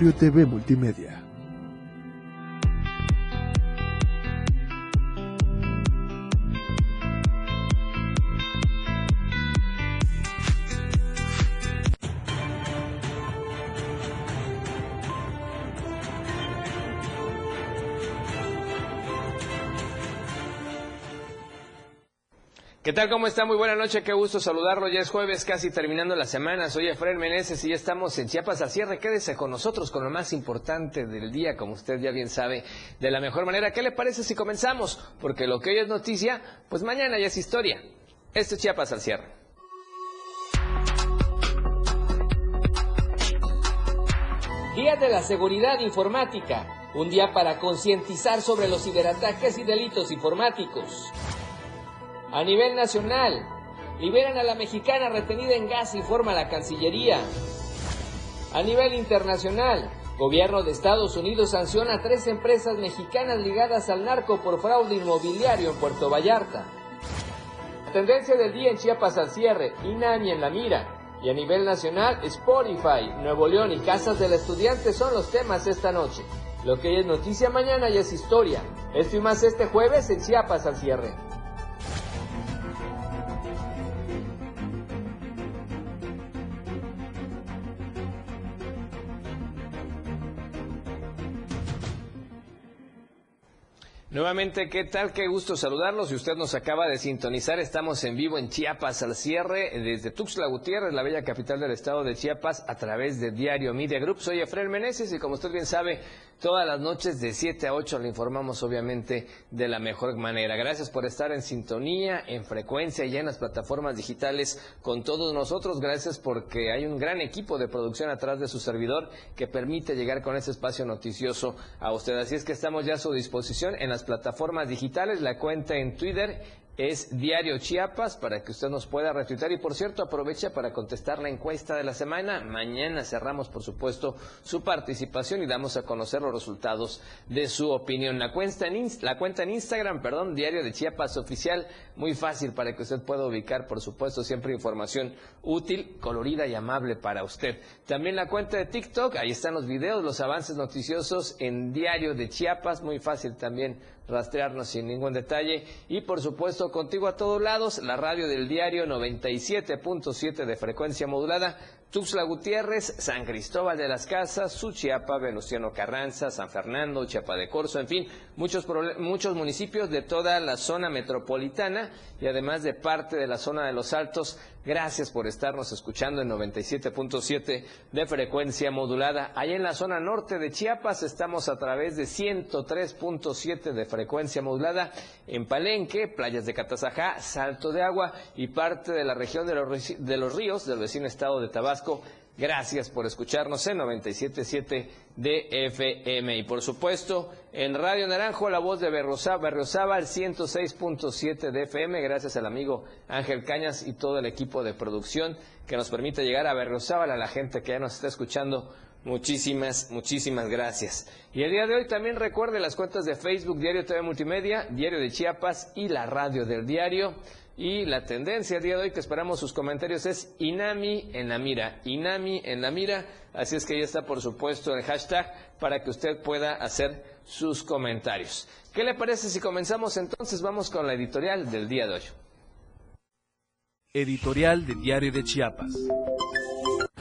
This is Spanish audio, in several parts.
Diario TV Multimedia. Tal? ¿Cómo está? Muy buena noche, qué gusto saludarlo. Ya es jueves, casi terminando la semana. Soy Efraín Meneses y ya estamos en Chiapas al cierre. Quédese con nosotros con lo más importante del día, como usted ya bien sabe, de la mejor manera. ¿Qué le parece si comenzamos? Porque lo que hoy es noticia, pues mañana ya es historia. Esto es Chiapas al cierre. Día de la Seguridad Informática. Un día para concientizar sobre los ciberataques y delitos informáticos. A nivel nacional, liberan a la mexicana retenida en gas, informa la Cancillería. A nivel internacional, gobierno de Estados Unidos sanciona a tres empresas mexicanas ligadas al narco por fraude inmobiliario en Puerto Vallarta. tendencia del día en Chiapas al cierre, INAMI en la mira. Y a nivel nacional, Spotify, Nuevo León y Casas del Estudiante son los temas esta noche. Lo que es noticia mañana ya es historia. Esto y más este jueves en Chiapas al cierre. Nuevamente, ¿qué tal? Qué gusto saludarlos. Si usted nos acaba de sintonizar, estamos en vivo en Chiapas al cierre desde Tuxtla Gutiérrez, la bella capital del estado de Chiapas, a través de Diario Media Group. Soy Efraín Meneses y como usted bien sabe, todas las noches de 7 a 8 le informamos obviamente de la mejor manera. Gracias por estar en sintonía, en frecuencia y en las plataformas digitales con todos nosotros. Gracias porque hay un gran equipo de producción atrás de su servidor que permite llegar con ese espacio noticioso a usted. Así es que estamos ya a su disposición en las plataformas digitales, la cuenta en Twitter es Diario Chiapas para que usted nos pueda retuitar y por cierto aprovecha para contestar la encuesta de la semana. Mañana cerramos por supuesto su participación y damos a conocer los resultados de su opinión. La cuenta en, la cuenta en Instagram, perdón, Diario de Chiapas Oficial, muy fácil para que usted pueda ubicar por supuesto siempre información útil, colorida y amable para usted. También la cuenta de TikTok, ahí están los videos, los avances noticiosos en Diario de Chiapas, muy fácil también rastrearnos sin ningún detalle. Y por supuesto, contigo a todos lados, la radio del diario 97.7 de frecuencia modulada Tuxtla Gutiérrez, San Cristóbal de las Casas, Suchiapa, Venustiano Carranza, San Fernando, Chiapa de Corzo, en fin, muchos, muchos municipios de toda la zona metropolitana y además de parte de la zona de los Altos. Gracias por estarnos escuchando en 97.7 de frecuencia modulada. Allá en la zona norte de Chiapas estamos a través de 103.7 de frecuencia modulada en Palenque, playas de Catazajá, Salto de Agua y parte de la región de los, de los ríos del vecino estado de Tabasco Gracias por escucharnos en 97.7 de FM. Y por supuesto, en Radio Naranjo, la voz de Berriozábal, 106.7 de FM. Gracias al amigo Ángel Cañas y todo el equipo de producción que nos permite llegar a Berriozábal, a la gente que ya nos está escuchando. Muchísimas, muchísimas gracias. Y el día de hoy también recuerde las cuentas de Facebook, Diario TV Multimedia, Diario de Chiapas y la radio del diario. Y la tendencia el día de hoy que esperamos sus comentarios es Inami en la mira. Inami en la mira. Así es que ya está, por supuesto, el hashtag para que usted pueda hacer sus comentarios. ¿Qué le parece si comenzamos entonces? Vamos con la editorial del día de hoy. Editorial de Diario de Chiapas.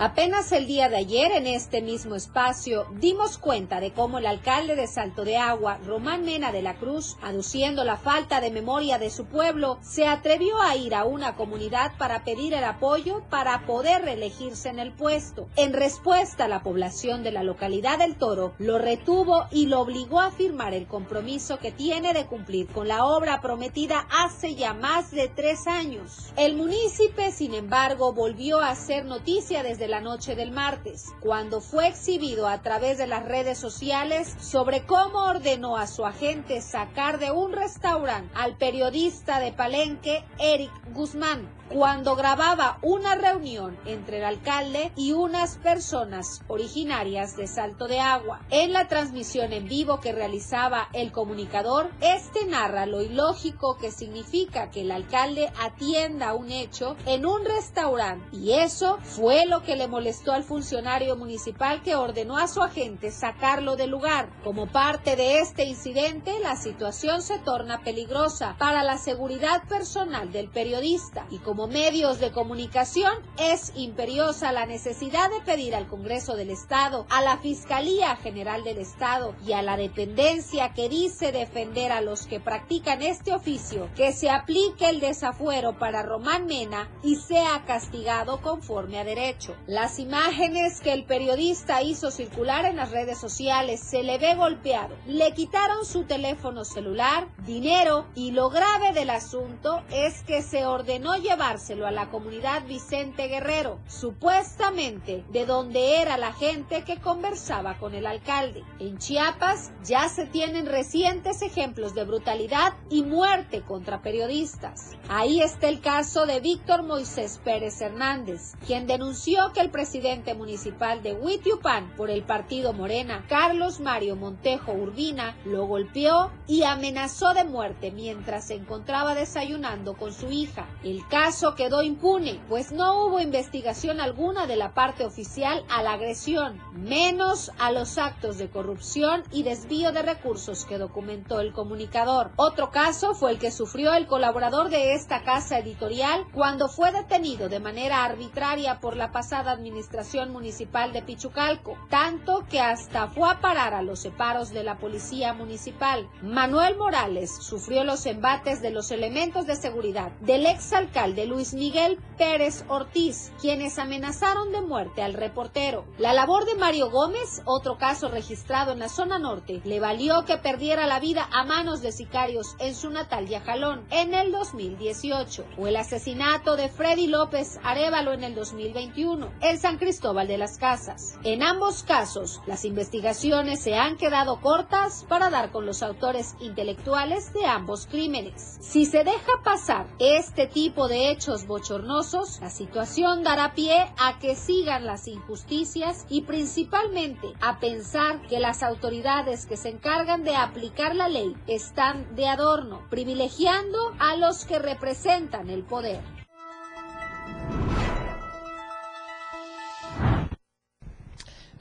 Apenas el día de ayer en este mismo espacio dimos cuenta de cómo el alcalde de Salto de Agua, Román Mena de la Cruz, aduciendo la falta de memoria de su pueblo, se atrevió a ir a una comunidad para pedir el apoyo para poder reelegirse en el puesto. En respuesta, la población de la localidad del Toro lo retuvo y lo obligó a firmar el compromiso que tiene de cumplir con la obra prometida hace ya más de tres años. El municipio, sin embargo, volvió a hacer noticia desde la noche del martes, cuando fue exhibido a través de las redes sociales sobre cómo ordenó a su agente sacar de un restaurante al periodista de Palenque, Eric Guzmán, cuando grababa una reunión entre el alcalde y unas personas originarias de Salto de Agua. En la transmisión en vivo que realizaba el comunicador, este narra lo ilógico que significa que el alcalde atienda un hecho en un restaurante y eso fue lo que le molestó al funcionario municipal que ordenó a su agente sacarlo del lugar. Como parte de este incidente, la situación se torna peligrosa para la seguridad personal del periodista y como medios de comunicación es imperiosa la necesidad de pedir al Congreso del Estado, a la Fiscalía General del Estado y a la dependencia que dice defender a los que practican este oficio que se aplique el desafuero para Román Mena y sea castigado conforme a derecho. Las imágenes que el periodista hizo circular en las redes sociales se le ve golpeado. Le quitaron su teléfono celular, dinero y lo grave del asunto es que se ordenó llevárselo a la comunidad Vicente Guerrero, supuestamente de donde era la gente que conversaba con el alcalde. En Chiapas ya se tienen recientes ejemplos de brutalidad y muerte contra periodistas. Ahí está el caso de Víctor Moisés Pérez Hernández, quien denunció que el presidente municipal de Huitiupan por el partido Morena, Carlos Mario Montejo Urbina, lo golpeó y amenazó de muerte mientras se encontraba desayunando con su hija. El caso quedó impune, pues no hubo investigación alguna de la parte oficial a la agresión, menos a los actos de corrupción y desvío de recursos que documentó el comunicador. Otro caso fue el que sufrió el colaborador de esta casa editorial cuando fue detenido de manera arbitraria por la pasada administración municipal de Pichucalco, tanto que hasta fue a parar a los separos de la policía municipal. Manuel Morales sufrió los embates de los elementos de seguridad del exalcalde Luis Miguel Pérez Ortiz, quienes amenazaron de muerte al reportero. La labor de Mario Gómez, otro caso registrado en la zona norte, le valió que perdiera la vida a manos de sicarios en su natal Yajalón en el 2018, o el asesinato de Freddy López Arevalo en el 2021 en San Cristóbal de las Casas. En ambos casos, las investigaciones se han quedado cortas para dar con los autores intelectuales de ambos crímenes. Si se deja pasar este tipo de hechos bochornosos, la situación dará pie a que sigan las injusticias y principalmente a pensar que las autoridades que se encargan de aplicar la ley están de adorno, privilegiando a los que representan el poder.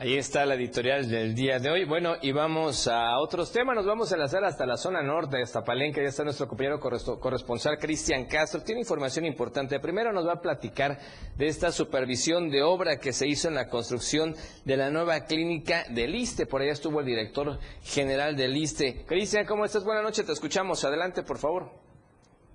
Ahí está la editorial del día de hoy. Bueno, y vamos a otros temas. Nos vamos a enlazar hasta la zona norte de Palenque. Ya está nuestro compañero corresponsal Cristian Castro. Tiene información importante. Primero nos va a platicar de esta supervisión de obra que se hizo en la construcción de la nueva clínica del ISTE. Por allá estuvo el director general del ISTE. Cristian, ¿cómo estás? Buenas noches. Te escuchamos. Adelante, por favor.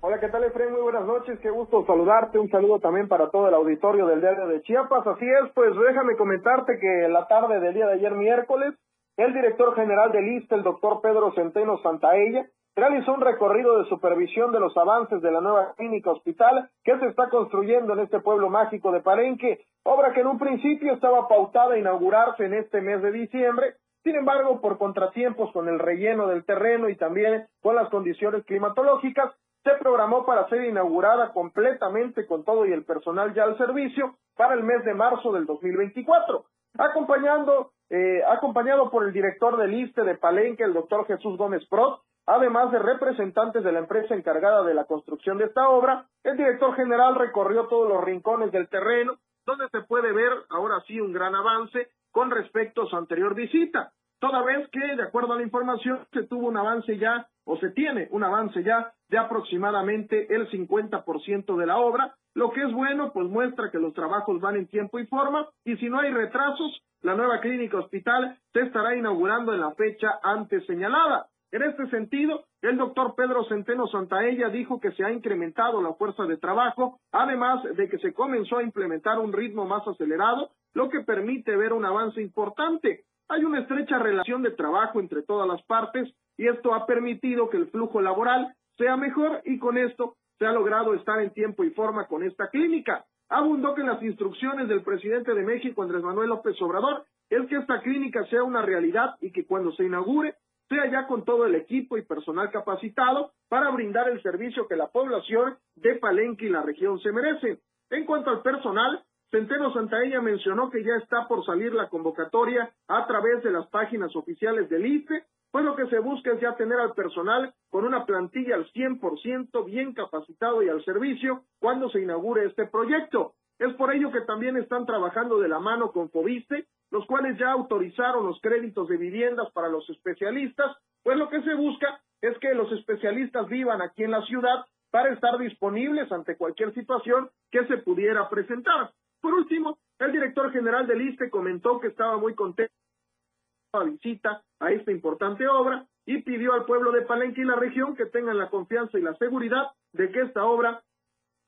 Hola, ¿qué tal, Efraín? Muy buenas noches, qué gusto saludarte. Un saludo también para todo el auditorio del diario de Chiapas. Así es, pues déjame comentarte que la tarde del día de ayer, miércoles, el director general del ISTE, el doctor Pedro Centeno Santaella, realizó un recorrido de supervisión de los avances de la nueva clínica hospital que se está construyendo en este pueblo mágico de Palenque, obra que en un principio estaba pautada a inaugurarse en este mes de diciembre, sin embargo, por contratiempos con el relleno del terreno y también con las condiciones climatológicas, se programó para ser inaugurada completamente con todo y el personal ya al servicio para el mes de marzo del 2024. Acompañando, eh, acompañado por el director del ISTE de Palenque, el doctor Jesús Gómez Prot, además de representantes de la empresa encargada de la construcción de esta obra, el director general recorrió todos los rincones del terreno, donde se puede ver ahora sí un gran avance con respecto a su anterior visita, toda vez que, de acuerdo a la información, se tuvo un avance ya, o se tiene un avance ya de aproximadamente el 50% de la obra, lo que es bueno, pues muestra que los trabajos van en tiempo y forma, y si no hay retrasos, la nueva clínica hospital se estará inaugurando en la fecha antes señalada. En este sentido, el doctor Pedro Centeno Santaella dijo que se ha incrementado la fuerza de trabajo, además de que se comenzó a implementar un ritmo más acelerado, lo que permite ver un avance importante. Hay una estrecha relación de trabajo entre todas las partes y esto ha permitido que el flujo laboral sea mejor y con esto se ha logrado estar en tiempo y forma con esta clínica. Abundó que las instrucciones del presidente de México, Andrés Manuel López Obrador, es que esta clínica sea una realidad y que cuando se inaugure sea ya con todo el equipo y personal capacitado para brindar el servicio que la población de Palenque y la región se merece. En cuanto al personal, Centeno Santaella mencionó que ya está por salir la convocatoria a través de las páginas oficiales del IFE, pues lo que se busca es ya tener al personal con una plantilla al 100% bien capacitado y al servicio cuando se inaugure este proyecto. Es por ello que también están trabajando de la mano con Fobiste, los cuales ya autorizaron los créditos de viviendas para los especialistas, pues lo que se busca es que los especialistas vivan aquí en la ciudad para estar disponibles ante cualquier situación que se pudiera presentar. Por último, el director general del ISTE comentó que estaba muy contento con la visita a esta importante obra y pidió al pueblo de Palenque y la región que tengan la confianza y la seguridad de que esta obra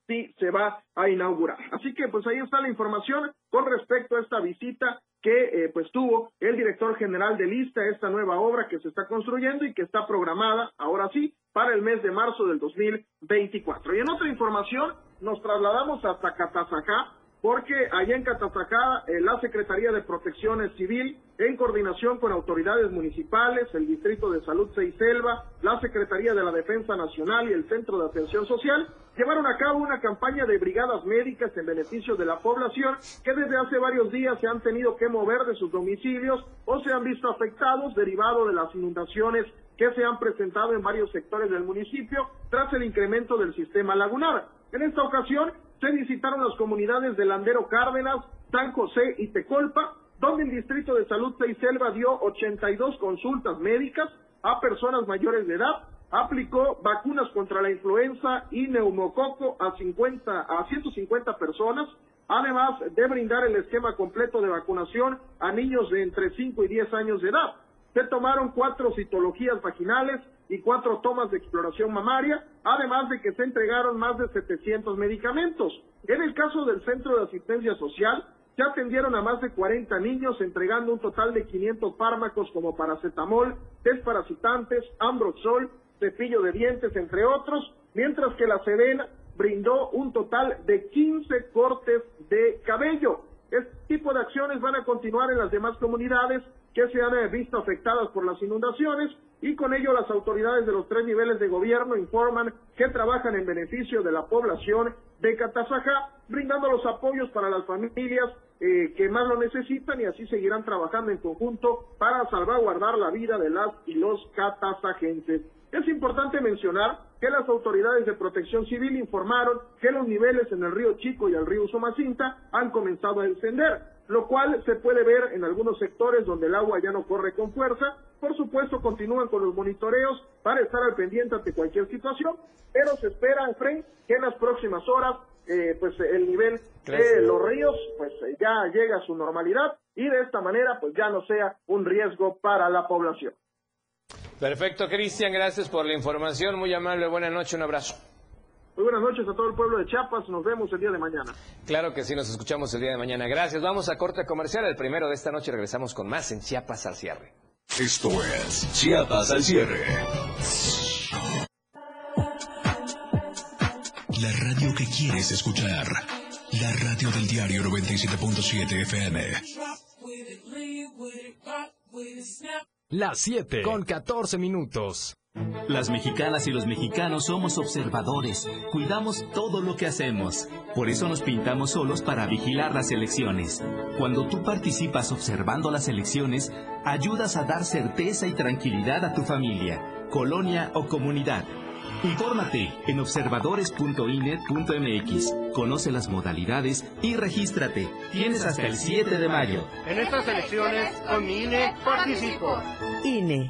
sí se va a inaugurar. Así que pues ahí está la información con respecto a esta visita que eh, pues tuvo el director general de lista esta nueva obra que se está construyendo y que está programada ahora sí para el mes de marzo del 2024. Y en otra información nos trasladamos hasta Catazajá porque allá en Catazajá eh, la Secretaría de Protección Civil, en coordinación con autoridades municipales, el Distrito de Salud Seiselva, la Secretaría de la Defensa Nacional y el Centro de Atención Social, llevaron a cabo una campaña de brigadas médicas en beneficio de la población que desde hace varios días se han tenido que mover de sus domicilios o se han visto afectados derivado de las inundaciones que se han presentado en varios sectores del municipio tras el incremento del sistema lagunar. En esta ocasión, se visitaron las comunidades de Landero Cárdenas, San José y Tecolpa, donde el Distrito de Salud Selva dio 82 consultas médicas a personas mayores de edad, aplicó vacunas contra la influenza y neumococo a 50 a 150 personas, además de brindar el esquema completo de vacunación a niños de entre 5 y 10 años de edad. Se tomaron cuatro citologías vaginales, y cuatro tomas de exploración mamaria, además de que se entregaron más de 700 medicamentos. En el caso del Centro de Asistencia Social, se atendieron a más de 40 niños entregando un total de 500 fármacos como paracetamol, desparasitantes, ambroxol, cepillo de dientes, entre otros, mientras que la Sedena brindó un total de 15 cortes de cabello. Este tipo de acciones van a continuar en las demás comunidades que se han visto afectadas por las inundaciones y con ello las autoridades de los tres niveles de gobierno informan que trabajan en beneficio de la población de Catazajá, brindando los apoyos para las familias eh, que más lo necesitan y así seguirán trabajando en conjunto para salvaguardar la vida de las y los catazajenses. Es importante mencionar que las autoridades de protección civil informaron que los niveles en el río Chico y el río Somacinta han comenzado a descender, lo cual se puede ver en algunos sectores donde el agua ya no corre con fuerza. Por supuesto, continúan con los monitoreos para estar al pendiente ante cualquier situación, pero se espera, Efraín, que en las próximas horas eh, pues el nivel de los ríos pues ya llega a su normalidad y de esta manera pues ya no sea un riesgo para la población. Perfecto, Cristian, gracias por la información, muy amable, buena noche, un abrazo. Muy buenas noches a todo el pueblo de Chiapas, nos vemos el día de mañana. Claro que sí, nos escuchamos el día de mañana. Gracias, vamos a corte comercial, el primero de esta noche regresamos con más en Chiapas al cierre. Esto es Chiapas al cierre. La radio que quieres escuchar. La radio del diario 97.7 FM. Las 7 con 14 minutos. Las mexicanas y los mexicanos somos observadores, cuidamos todo lo que hacemos. Por eso nos pintamos solos para vigilar las elecciones. Cuando tú participas observando las elecciones, ayudas a dar certeza y tranquilidad a tu familia, colonia o comunidad. Infórmate en observadores.ine.mx. Conoce las modalidades y regístrate. Tienes hasta el 7 de mayo. En estas elecciones, con mi INE participo. INE.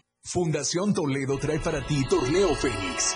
Fundación Toledo trae para ti Torneo Fénix.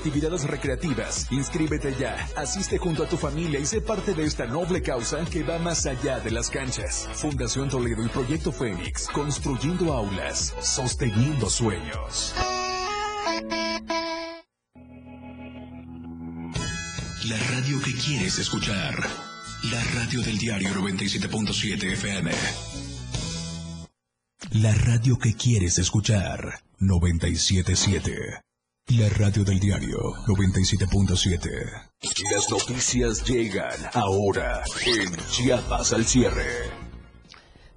recreativas. Inscríbete ya, asiste junto a tu familia y sé parte de esta noble causa que va más allá de las canchas. Fundación Toledo y Proyecto Fénix, construyendo aulas, sosteniendo sueños. La radio que quieres escuchar. La radio del diario 97.7 FM. La radio que quieres escuchar. 97.7. La radio del diario 97.7. Las noticias llegan ahora en Chiapas al cierre.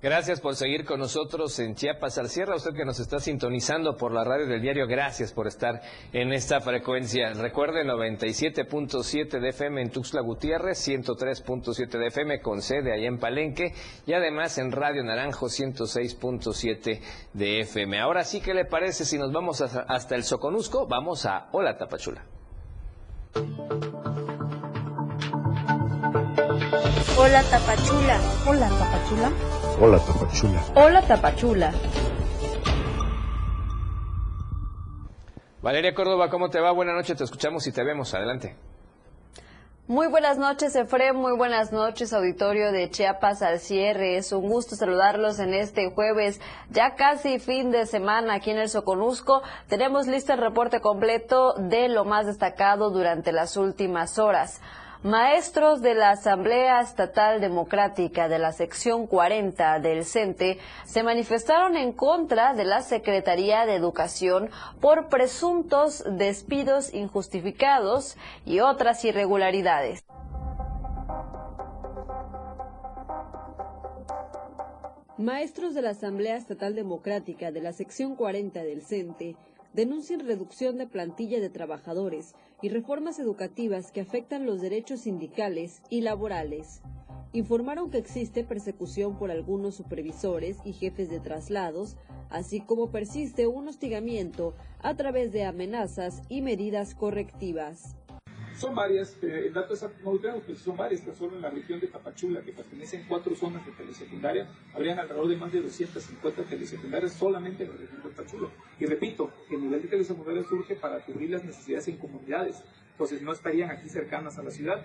Gracias por seguir con nosotros en Chiapas al Cierre. Usted que nos está sintonizando por la radio del diario, gracias por estar en esta frecuencia. Recuerde 97.7 de FM en Tuxtla Gutiérrez, 103.7 de FM con sede allá en Palenque y además en Radio Naranjo 106.7 de FM. Ahora sí, ¿qué le parece si nos vamos hasta el Soconusco? Vamos a Hola Tapachula. Hola Tapachula. Hola Tapachula. Hola Tapachula. Hola Tapachula. Valeria Córdoba, ¿cómo te va? Buenas noches, te escuchamos y te vemos. Adelante. Muy buenas noches, Efrem. Muy buenas noches, auditorio de Chiapas al cierre. Es un gusto saludarlos en este jueves, ya casi fin de semana aquí en el Soconusco. Tenemos listo el reporte completo de lo más destacado durante las últimas horas. Maestros de la Asamblea Estatal Democrática de la sección 40 del CENTE se manifestaron en contra de la Secretaría de Educación por presuntos despidos injustificados y otras irregularidades. Maestros de la Asamblea Estatal Democrática de la sección 40 del CENTE denuncian reducción de plantilla de trabajadores y reformas educativas que afectan los derechos sindicales y laborales. Informaron que existe persecución por algunos supervisores y jefes de traslados, así como persiste un hostigamiento a través de amenazas y medidas correctivas. Son varias, eh, el dato exacto no lo tenemos, pero son varias, que solo en la región de Tapachula, que pertenecen cuatro zonas de telesecundaria, habrían alrededor de más de 250 telesecundarias solamente en la región de Tapachula. Y repito, el nivel de telesecundaria surge para cubrir las necesidades en comunidades, entonces no estarían aquí cercanas a la ciudad.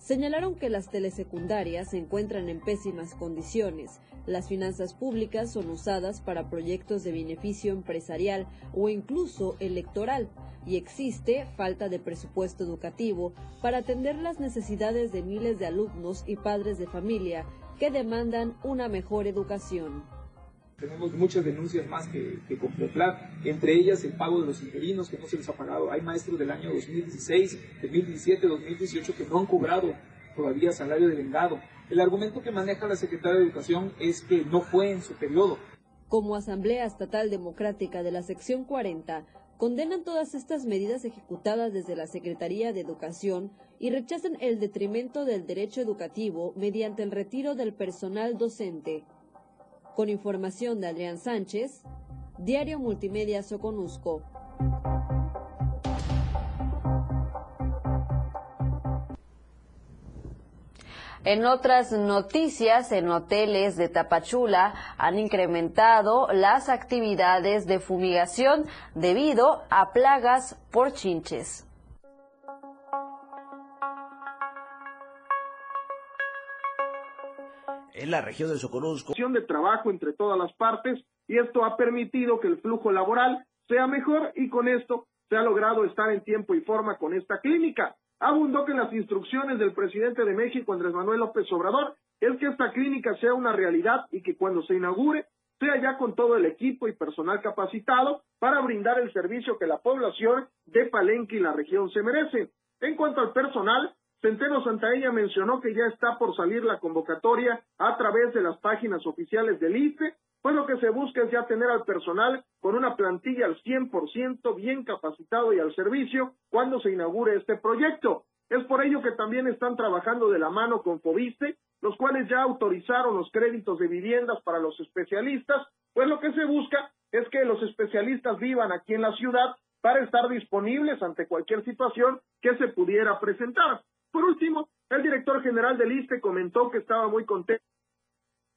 Señalaron que las telesecundarias se encuentran en pésimas condiciones. Las finanzas públicas son usadas para proyectos de beneficio empresarial o incluso electoral y existe falta de presupuesto educativo para atender las necesidades de miles de alumnos y padres de familia que demandan una mejor educación. Tenemos muchas denuncias más que, que, completar, entre ellas el pago de los interinos que no se les ha pagado. Hay maestros del año 2016, 2017, 2018 que no han cobrado todavía salario de vengado. El argumento que maneja la Secretaría de Educación es que no fue en su periodo. Como Asamblea Estatal Democrática de la Sección 40, condenan todas estas medidas ejecutadas desde la Secretaría de Educación y rechazan el detrimento del derecho educativo mediante el retiro del personal docente. Con información de Adrián Sánchez, Diario Multimedia Soconusco. En otras noticias, en hoteles de Tapachula han incrementado las actividades de fumigación debido a plagas por chinches. En la región de Soconusco. de trabajo entre todas las partes y esto ha permitido que el flujo laboral sea mejor y con esto se ha logrado estar en tiempo y forma con esta clínica. Abundó que las instrucciones del presidente de México, Andrés Manuel López Obrador, es que esta clínica sea una realidad y que cuando se inaugure sea ya con todo el equipo y personal capacitado para brindar el servicio que la población de Palenque y la región se merece. En cuanto al personal, Centeno Santaella mencionó que ya está por salir la convocatoria a través de las páginas oficiales del ICE, pues lo que se busca es ya tener al personal con una plantilla al 100% bien capacitado y al servicio cuando se inaugure este proyecto. Es por ello que también están trabajando de la mano con Fobiste, los cuales ya autorizaron los créditos de viviendas para los especialistas, pues lo que se busca es que los especialistas vivan aquí en la ciudad para estar disponibles ante cualquier situación que se pudiera presentar. Por último, el director general del ISTE comentó que estaba muy contento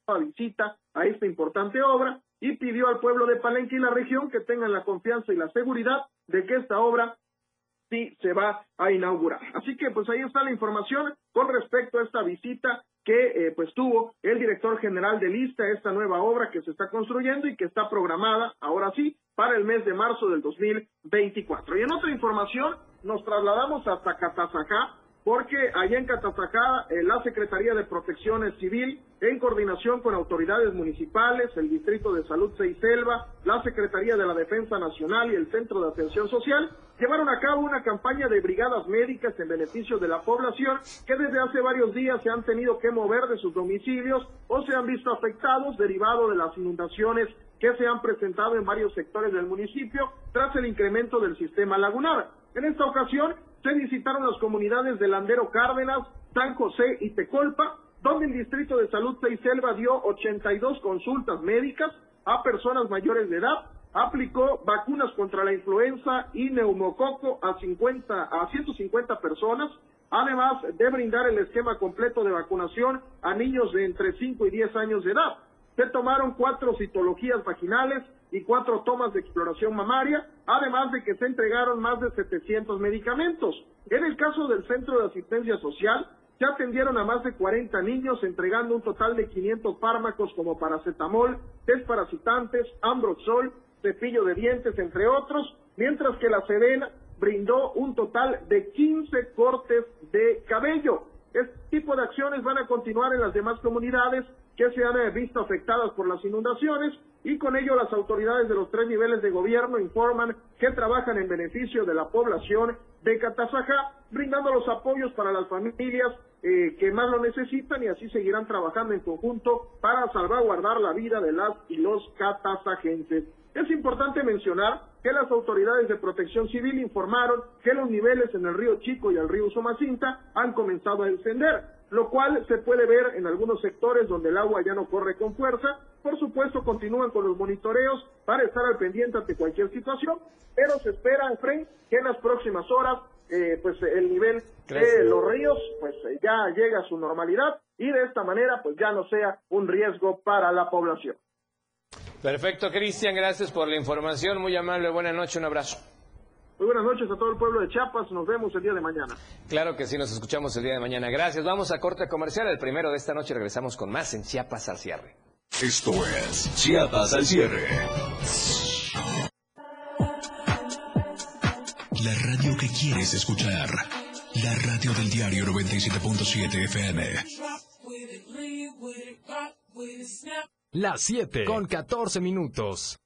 con la visita a esta importante obra y pidió al pueblo de Palenque y la región que tengan la confianza y la seguridad de que esta obra sí se va a inaugurar. Así que pues ahí está la información con respecto a esta visita que eh, pues tuvo el director general de lista esta nueva obra que se está construyendo y que está programada ahora sí para el mes de marzo del 2024. Y en otra información nos trasladamos hasta Catazajá porque allá en Catazajá eh, la Secretaría de Protección Civil, en coordinación con autoridades municipales, el Distrito de Salud Seiselva, la Secretaría de la Defensa Nacional y el Centro de Atención Social, llevaron a cabo una campaña de brigadas médicas en beneficio de la población que desde hace varios días se han tenido que mover de sus domicilios o se han visto afectados derivado de las inundaciones que se han presentado en varios sectores del municipio tras el incremento del sistema lagunar. En esta ocasión, se visitaron las comunidades de Landero Cárdenas, San José y Tecolpa, donde el Distrito de Salud Selva dio 82 consultas médicas a personas mayores de edad, aplicó vacunas contra la influenza y neumococo a 50 a 150 personas, además de brindar el esquema completo de vacunación a niños de entre 5 y 10 años de edad. Se tomaron cuatro citologías vaginales y cuatro tomas de exploración mamaria, además de que se entregaron más de 700 medicamentos. En el caso del Centro de Asistencia Social, se atendieron a más de 40 niños entregando un total de 500 fármacos como paracetamol, desparasitantes, ambroxol, cepillo de dientes, entre otros, mientras que la Sedena brindó un total de 15 cortes de cabello. Este tipo de acciones van a continuar en las demás comunidades que se han visto afectadas por las inundaciones y con ello las autoridades de los tres niveles de gobierno informan que trabajan en beneficio de la población de Catazajá, brindando los apoyos para las familias eh, que más lo necesitan y así seguirán trabajando en conjunto para salvaguardar la vida de las y los catazajenses. Es importante mencionar que las autoridades de protección civil informaron que los niveles en el río Chico y el río Somacinta han comenzado a descender lo cual se puede ver en algunos sectores donde el agua ya no corre con fuerza. Por supuesto, continúan con los monitoreos para estar al pendiente ante cualquier situación, pero se espera, Efraín, que en las próximas horas eh, pues el nivel de los ríos pues ya llega a su normalidad y de esta manera pues ya no sea un riesgo para la población. Perfecto, Cristian, gracias por la información, muy amable, buenas noches, un abrazo. Muy buenas noches a todo el pueblo de Chiapas. Nos vemos el día de mañana. Claro que sí, nos escuchamos el día de mañana. Gracias. Vamos a corte comercial. El primero de esta noche regresamos con más en Chiapas al cierre. Esto es Chiapas al cierre. La radio que quieres escuchar. La radio del diario 97.7 FM. Las 7 con 14 minutos.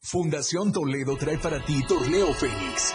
Fundación Toledo trae para ti Torneo Fénix.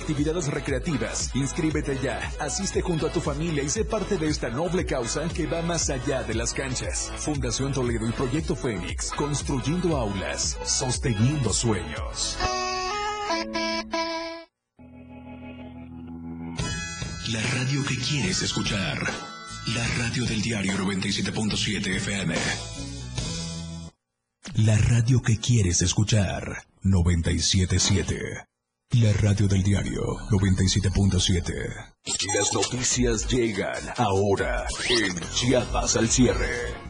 actividades recreativas. Inscríbete ya, asiste junto a tu familia y sé parte de esta noble causa que va más allá de las canchas. Fundación Toledo y Proyecto Fénix, construyendo aulas, sosteniendo sueños. La radio que quieres escuchar. La radio del diario 97.7 FM. La radio que quieres escuchar. 97.7. La radio del diario 97.7. Las noticias llegan ahora en Chiapas al cierre.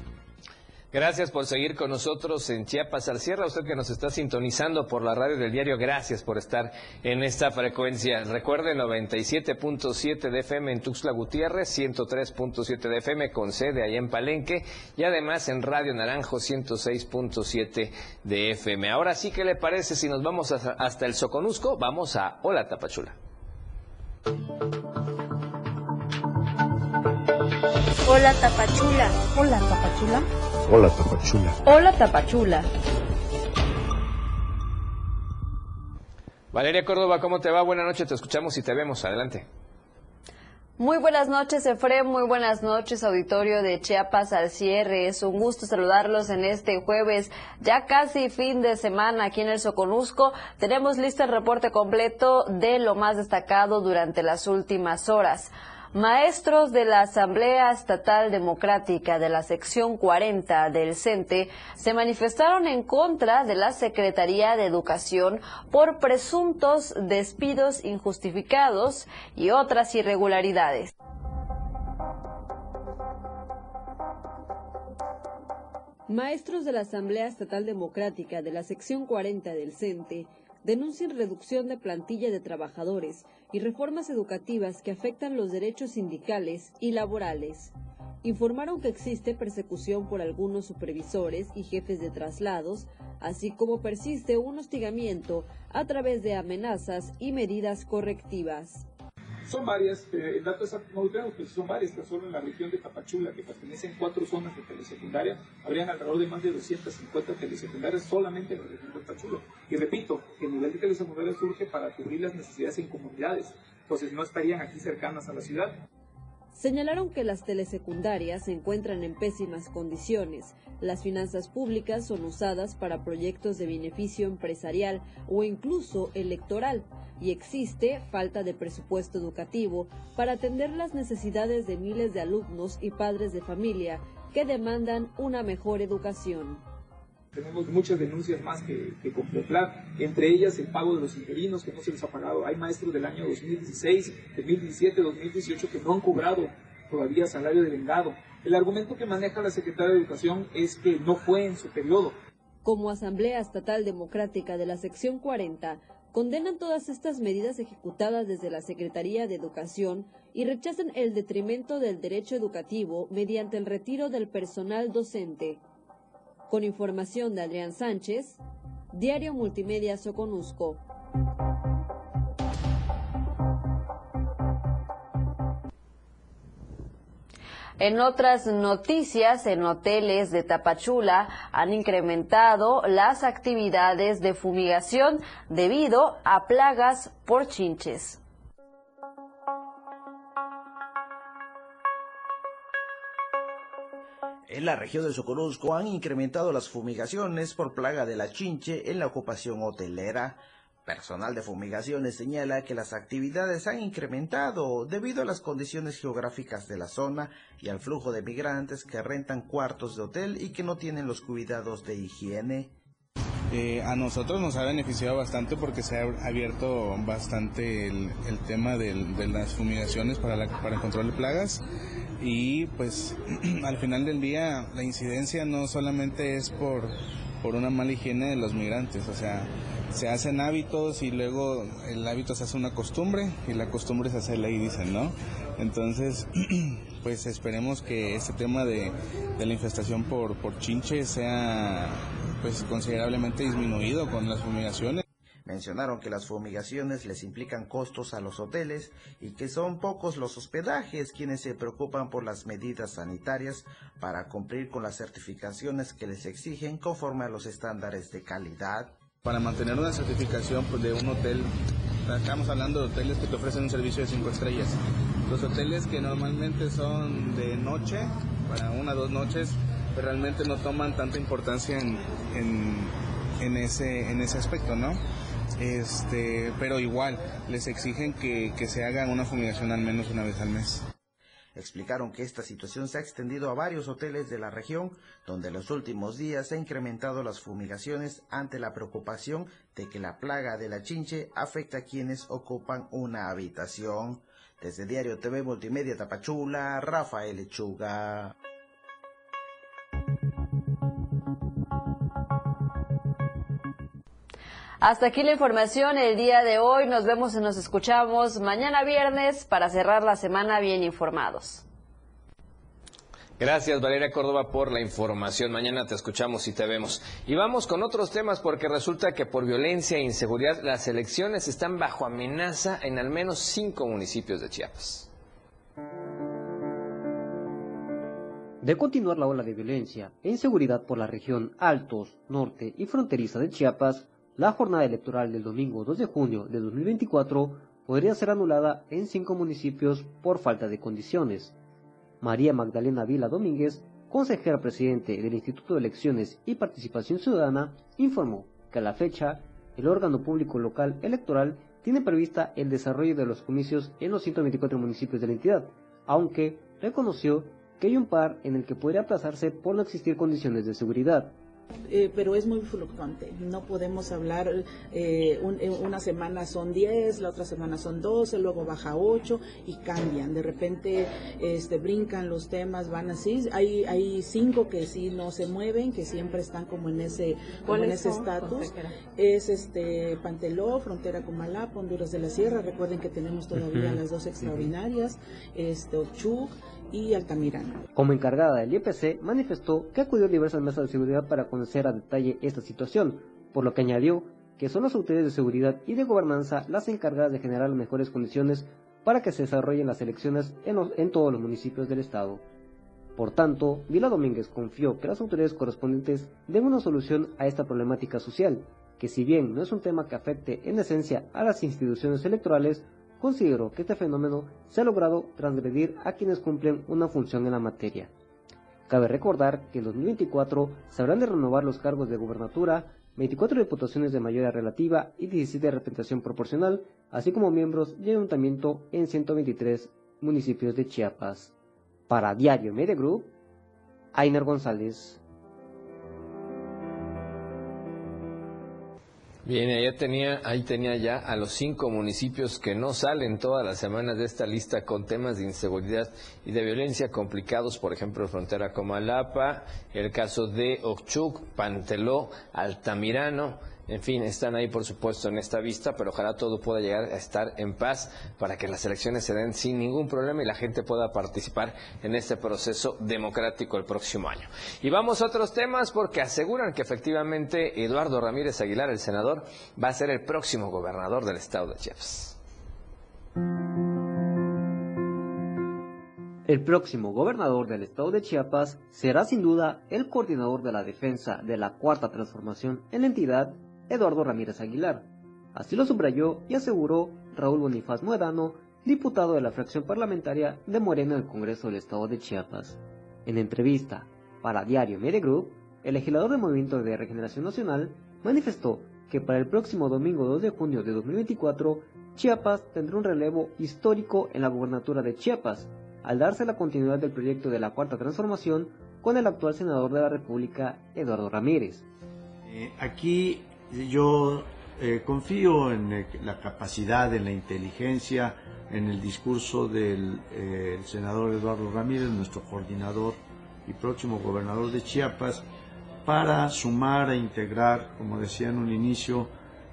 Gracias por seguir con nosotros en Chiapas al Cierre. Usted que nos está sintonizando por la radio del diario, gracias por estar en esta frecuencia. Recuerde 97.7 de FM en Tuxtla Gutiérrez, 103.7 de FM con sede ahí en Palenque y además en Radio Naranjo 106.7 de FM. Ahora sí, ¿qué le parece si nos vamos hasta el Soconusco? Vamos a Hola Tapachula. Hola Tapachula. Hola Tapachula. Hola Tapachula. Hola Tapachula. Valeria Córdoba, ¿cómo te va? Buenas noches, te escuchamos y te vemos. Adelante. Muy buenas noches, Efrem. Muy buenas noches, auditorio de Chiapas al cierre. Es un gusto saludarlos en este jueves, ya casi fin de semana aquí en el Soconusco. Tenemos listo el reporte completo de lo más destacado durante las últimas horas. Maestros de la Asamblea Estatal Democrática de la sección 40 del CENTE se manifestaron en contra de la Secretaría de Educación por presuntos despidos injustificados y otras irregularidades. Maestros de la Asamblea Estatal Democrática de la sección 40 del CENTE denuncian reducción de plantilla de trabajadores y reformas educativas que afectan los derechos sindicales y laborales. Informaron que existe persecución por algunos supervisores y jefes de traslados, así como persiste un hostigamiento a través de amenazas y medidas correctivas. Son varias, eh, el dato exacto no lo tenemos, pero son varias, que solo en la región de Tapachula, que pertenecen cuatro zonas de telesecundaria, habrían alrededor de más de 250 telesecundarias solamente en la región de Tapachula. Y repito, el nivel de telesecundaria surge para cubrir las necesidades en comunidades, entonces no estarían aquí cercanas a la ciudad. Señalaron que las telesecundarias se encuentran en pésimas condiciones. Las finanzas públicas son usadas para proyectos de beneficio empresarial o incluso electoral y existe falta de presupuesto educativo para atender las necesidades de miles de alumnos y padres de familia que demandan una mejor educación. Tenemos muchas denuncias más que, que, contemplar, entre ellas el pago de los interinos que no se les ha pagado. Hay maestros del año 2016, 2017, 2018 que no han cobrado todavía salario de vengado. El argumento que maneja la Secretaría de Educación es que no fue en su periodo. Como Asamblea Estatal Democrática de la Sección 40, condenan todas estas medidas ejecutadas desde la Secretaría de Educación y rechazan el detrimento del derecho educativo mediante el retiro del personal docente. Con información de Adrián Sánchez, Diario Multimedia Soconusco. En otras noticias, en hoteles de Tapachula han incrementado las actividades de fumigación debido a plagas por chinches. En la región de Soconusco han incrementado las fumigaciones por plaga de la chinche en la ocupación hotelera. Personal de fumigaciones señala que las actividades han incrementado debido a las condiciones geográficas de la zona y al flujo de migrantes que rentan cuartos de hotel y que no tienen los cuidados de higiene. Eh, a nosotros nos ha beneficiado bastante porque se ha abierto bastante el, tema de las fumigaciones para, para el control de plagas y pues al final del día la incidencia no solamente es por, por una mala higiene de los migrantes, o sea, se hacen hábitos y luego el hábito se hace una costumbre y la costumbre se hace ley, dicen, ¿no? Entonces, pues esperemos que este tema de, de la infestación por, por chinche sea pues considerablemente disminuido con las fumigaciones. Mencionaron que las fumigaciones les implican costos a los hoteles y que son pocos los hospedajes quienes se preocupan por las medidas sanitarias para cumplir con las certificaciones que les exigen conforme a los estándares de calidad. Para mantener una certificación pues, de un hotel, estamos hablando de hoteles que te ofrecen un servicio de cinco estrellas. Los hoteles que normalmente son de noche, para una o dos noches, pues, realmente no toman tanta importancia en, en, ese, en ese aspecto, ¿no? Este, pero igual les exigen que, que se haga una fumigación al menos una vez al mes. Explicaron que esta situación se ha extendido a varios hoteles de la región, donde en los últimos días se han incrementado las fumigaciones ante la preocupación de que la plaga de la chinche afecta a quienes ocupan una habitación. Desde Diario TV Multimedia Tapachula, Rafael Lechuga. Hasta aquí la información el día de hoy. Nos vemos y nos escuchamos mañana viernes para cerrar la semana bien informados. Gracias Valeria Córdoba por la información. Mañana te escuchamos y te vemos. Y vamos con otros temas porque resulta que por violencia e inseguridad las elecciones están bajo amenaza en al menos cinco municipios de Chiapas. De continuar la ola de violencia e inseguridad por la región Altos, Norte y Fronteriza de Chiapas, la jornada electoral del domingo 2 de junio de 2024 podría ser anulada en cinco municipios por falta de condiciones. María Magdalena Vila Domínguez, consejera presidente del Instituto de Elecciones y Participación Ciudadana, informó que a la fecha el órgano público local electoral tiene prevista el desarrollo de los comicios en los 124 municipios de la entidad, aunque reconoció que hay un par en el que podría aplazarse por no existir condiciones de seguridad. Eh, pero es muy fluctuante. No podemos hablar, eh, una semana son 10, la otra semana son 12, luego baja 8 y cambian. De repente este, brincan los temas, van así. Hay, hay cinco que sí no se mueven, que siempre están como en ese como en ese estatus. Es este Panteló, frontera con Malapa, Honduras de la Sierra. Recuerden que tenemos todavía las dos extraordinarias, este Ochuc y Altamirano. Como encargada del IPC, manifestó que acudió a diversas mesas de seguridad para conocer a detalle esta situación, por lo que añadió que son las autoridades de seguridad y de gobernanza las encargadas de generar las mejores condiciones para que se desarrollen las elecciones en, en todos los municipios del estado. Por tanto, Vila Domínguez confió que las autoridades correspondientes den una solución a esta problemática social, que si bien no es un tema que afecte en esencia a las instituciones electorales, considero que este fenómeno se ha logrado transgredir a quienes cumplen una función en la materia. Cabe recordar que en 2024 se habrán de renovar los cargos de gubernatura, 24 diputaciones de mayoría relativa y 17 de representación proporcional, así como miembros de ayuntamiento en 123 municipios de Chiapas. Para Diario Media Group, Ainer González. Bien, ahí tenía, ahí tenía ya a los cinco municipios que no salen todas las semanas de esta lista con temas de inseguridad y de violencia complicados, por ejemplo, frontera con Malapa, el caso de Ochuc, Panteló, Altamirano, en fin, están ahí por supuesto en esta vista, pero ojalá todo pueda llegar a estar en paz para que las elecciones se den sin ningún problema y la gente pueda participar en este proceso democrático el próximo año. Y vamos a otros temas porque aseguran que efectivamente Eduardo Ramírez Aguilar, el senador, va a ser el próximo gobernador del estado de Chiapas. El próximo gobernador del estado de Chiapas será sin duda el coordinador de la defensa de la cuarta transformación en entidad Eduardo Ramírez Aguilar. Así lo subrayó y aseguró Raúl Bonifaz Muedano, diputado de la fracción parlamentaria de Morena del Congreso del Estado de Chiapas. En entrevista Para Diario Group, el legislador del Movimiento de Regeneración Nacional manifestó que para el próximo domingo 2 de junio de 2024, Chiapas tendrá un relevo histórico en la gubernatura de Chiapas, al darse la continuidad del proyecto de la Cuarta Transformación con el actual senador de la República, Eduardo Ramírez. Eh, aquí yo eh, confío en eh, la capacidad, en la inteligencia, en el discurso del senador Eduardo Ramírez, nuestro coordinador y próximo gobernador de Chiapas, para sumar e integrar, como decía en un inicio,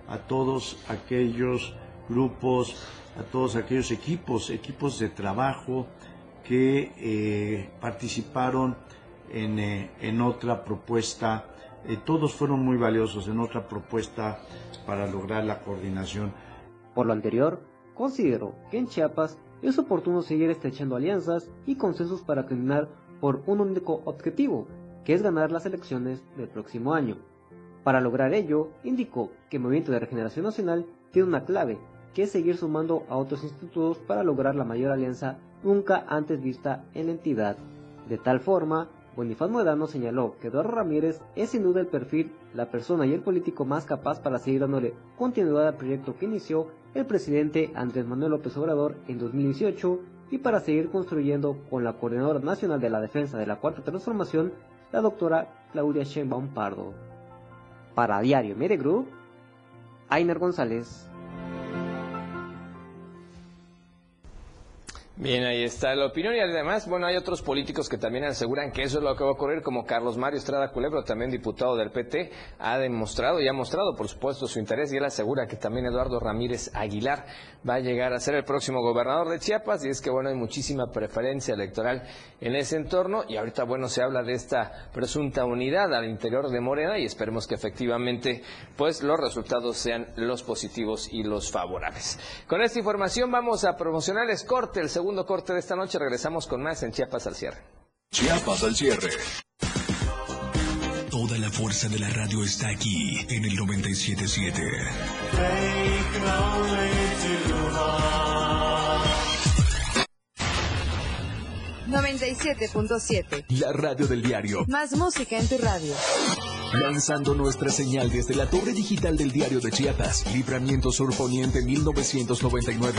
a todos aquellos grupos, a todos aquellos equipos, equipos de trabajo que eh, participaron en, eh, en, otra propuesta, eh, todos fueron muy valiosos en otra propuesta para lograr la coordinación. Por lo anterior, considero que en Chiapas es oportuno seguir estrechando alianzas y consensos para terminar por un único objetivo, que es ganar las elecciones del próximo año. Para lograr ello, indicó que el Movimiento de Regeneración Nacional tiene una clave, que es seguir sumando a otros institutos para lograr la mayor alianza nunca antes vista en la entidad. De tal forma, Bonifaz Modano señaló que Eduardo Ramírez es sin duda el perfil, la persona y el político más capaz para seguir dándole continuidad al proyecto que inició el presidente Andrés Manuel López Obrador en 2018 y para seguir construyendo con la Coordinadora Nacional de la Defensa de la Cuarta Transformación la doctora Claudia Sheinbaum Pardo. Para Diario Media Group, González. Bien, ahí está la opinión y además, bueno, hay otros políticos que también aseguran que eso es lo que va a ocurrir, como Carlos Mario Estrada Culebro, también diputado del PT, ha demostrado y ha mostrado, por supuesto, su interés y él asegura que también Eduardo Ramírez Aguilar va a llegar a ser el próximo gobernador de Chiapas y es que, bueno, hay muchísima preferencia electoral en ese entorno y ahorita, bueno, se habla de esta presunta unidad al interior de Morena y esperemos que efectivamente, pues, los resultados sean los positivos y los favorables. Con esta información vamos a promocionar el corte, el segundo segundo corte de esta noche. Regresamos con más en Chiapas al cierre. Chiapas al cierre. Toda la fuerza de la radio está aquí en el 977. 97.7. La radio del diario. Más música en tu radio. Lanzando nuestra señal desde la torre digital del diario de Chiapas, Libramiento Sur Poniente 1999.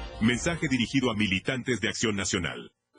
Mensaje dirigido a militantes de Acción Nacional.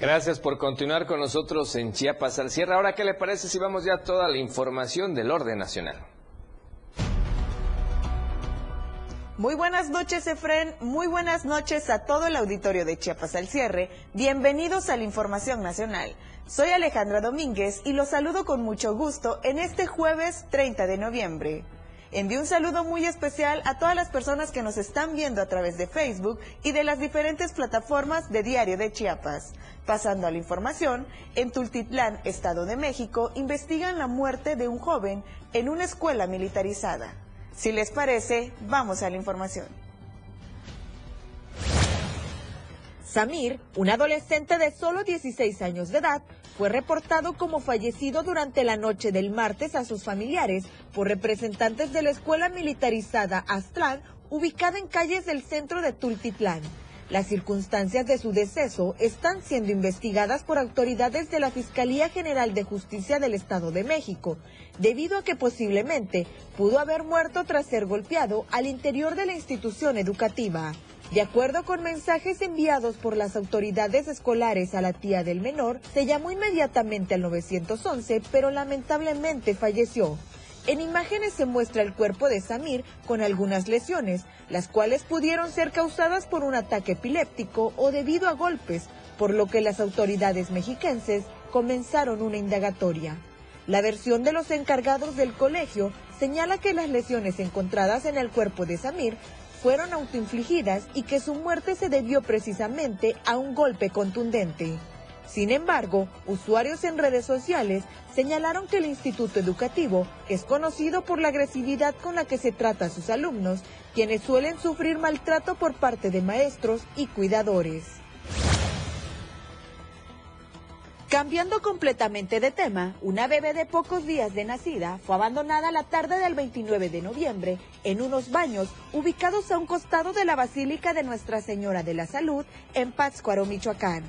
Gracias por continuar con nosotros en Chiapas al cierre. Ahora, ¿qué le parece si vamos ya a toda la información del orden nacional? Muy buenas noches, Efren. Muy buenas noches a todo el auditorio de Chiapas al cierre. Bienvenidos a la Información Nacional. Soy Alejandra Domínguez y los saludo con mucho gusto en este jueves 30 de noviembre. Envío un saludo muy especial a todas las personas que nos están viendo a través de Facebook y de las diferentes plataformas de Diario de Chiapas. Pasando a la información, en Tultitlán, Estado de México, investigan la muerte de un joven en una escuela militarizada. Si les parece, vamos a la información. Samir, un adolescente de solo 16 años de edad, fue reportado como fallecido durante la noche del martes a sus familiares por representantes de la escuela militarizada Aztlán, ubicada en calles del centro de Tultitlán. Las circunstancias de su deceso están siendo investigadas por autoridades de la Fiscalía General de Justicia del Estado de México, debido a que posiblemente pudo haber muerto tras ser golpeado al interior de la institución educativa. De acuerdo con mensajes enviados por las autoridades escolares a la tía del menor, se llamó inmediatamente al 911, pero lamentablemente falleció. En imágenes se muestra el cuerpo de Samir con algunas lesiones, las cuales pudieron ser causadas por un ataque epiléptico o debido a golpes, por lo que las autoridades mexiquenses comenzaron una indagatoria. La versión de los encargados del colegio señala que las lesiones encontradas en el cuerpo de Samir fueron autoinfligidas y que su muerte se debió precisamente a un golpe contundente. Sin embargo, usuarios en redes sociales señalaron que el instituto educativo es conocido por la agresividad con la que se trata a sus alumnos, quienes suelen sufrir maltrato por parte de maestros y cuidadores. Cambiando completamente de tema, una bebé de pocos días de nacida fue abandonada la tarde del 29 de noviembre en unos baños ubicados a un costado de la Basílica de Nuestra Señora de la Salud en Pátzcuaro, Michoacán.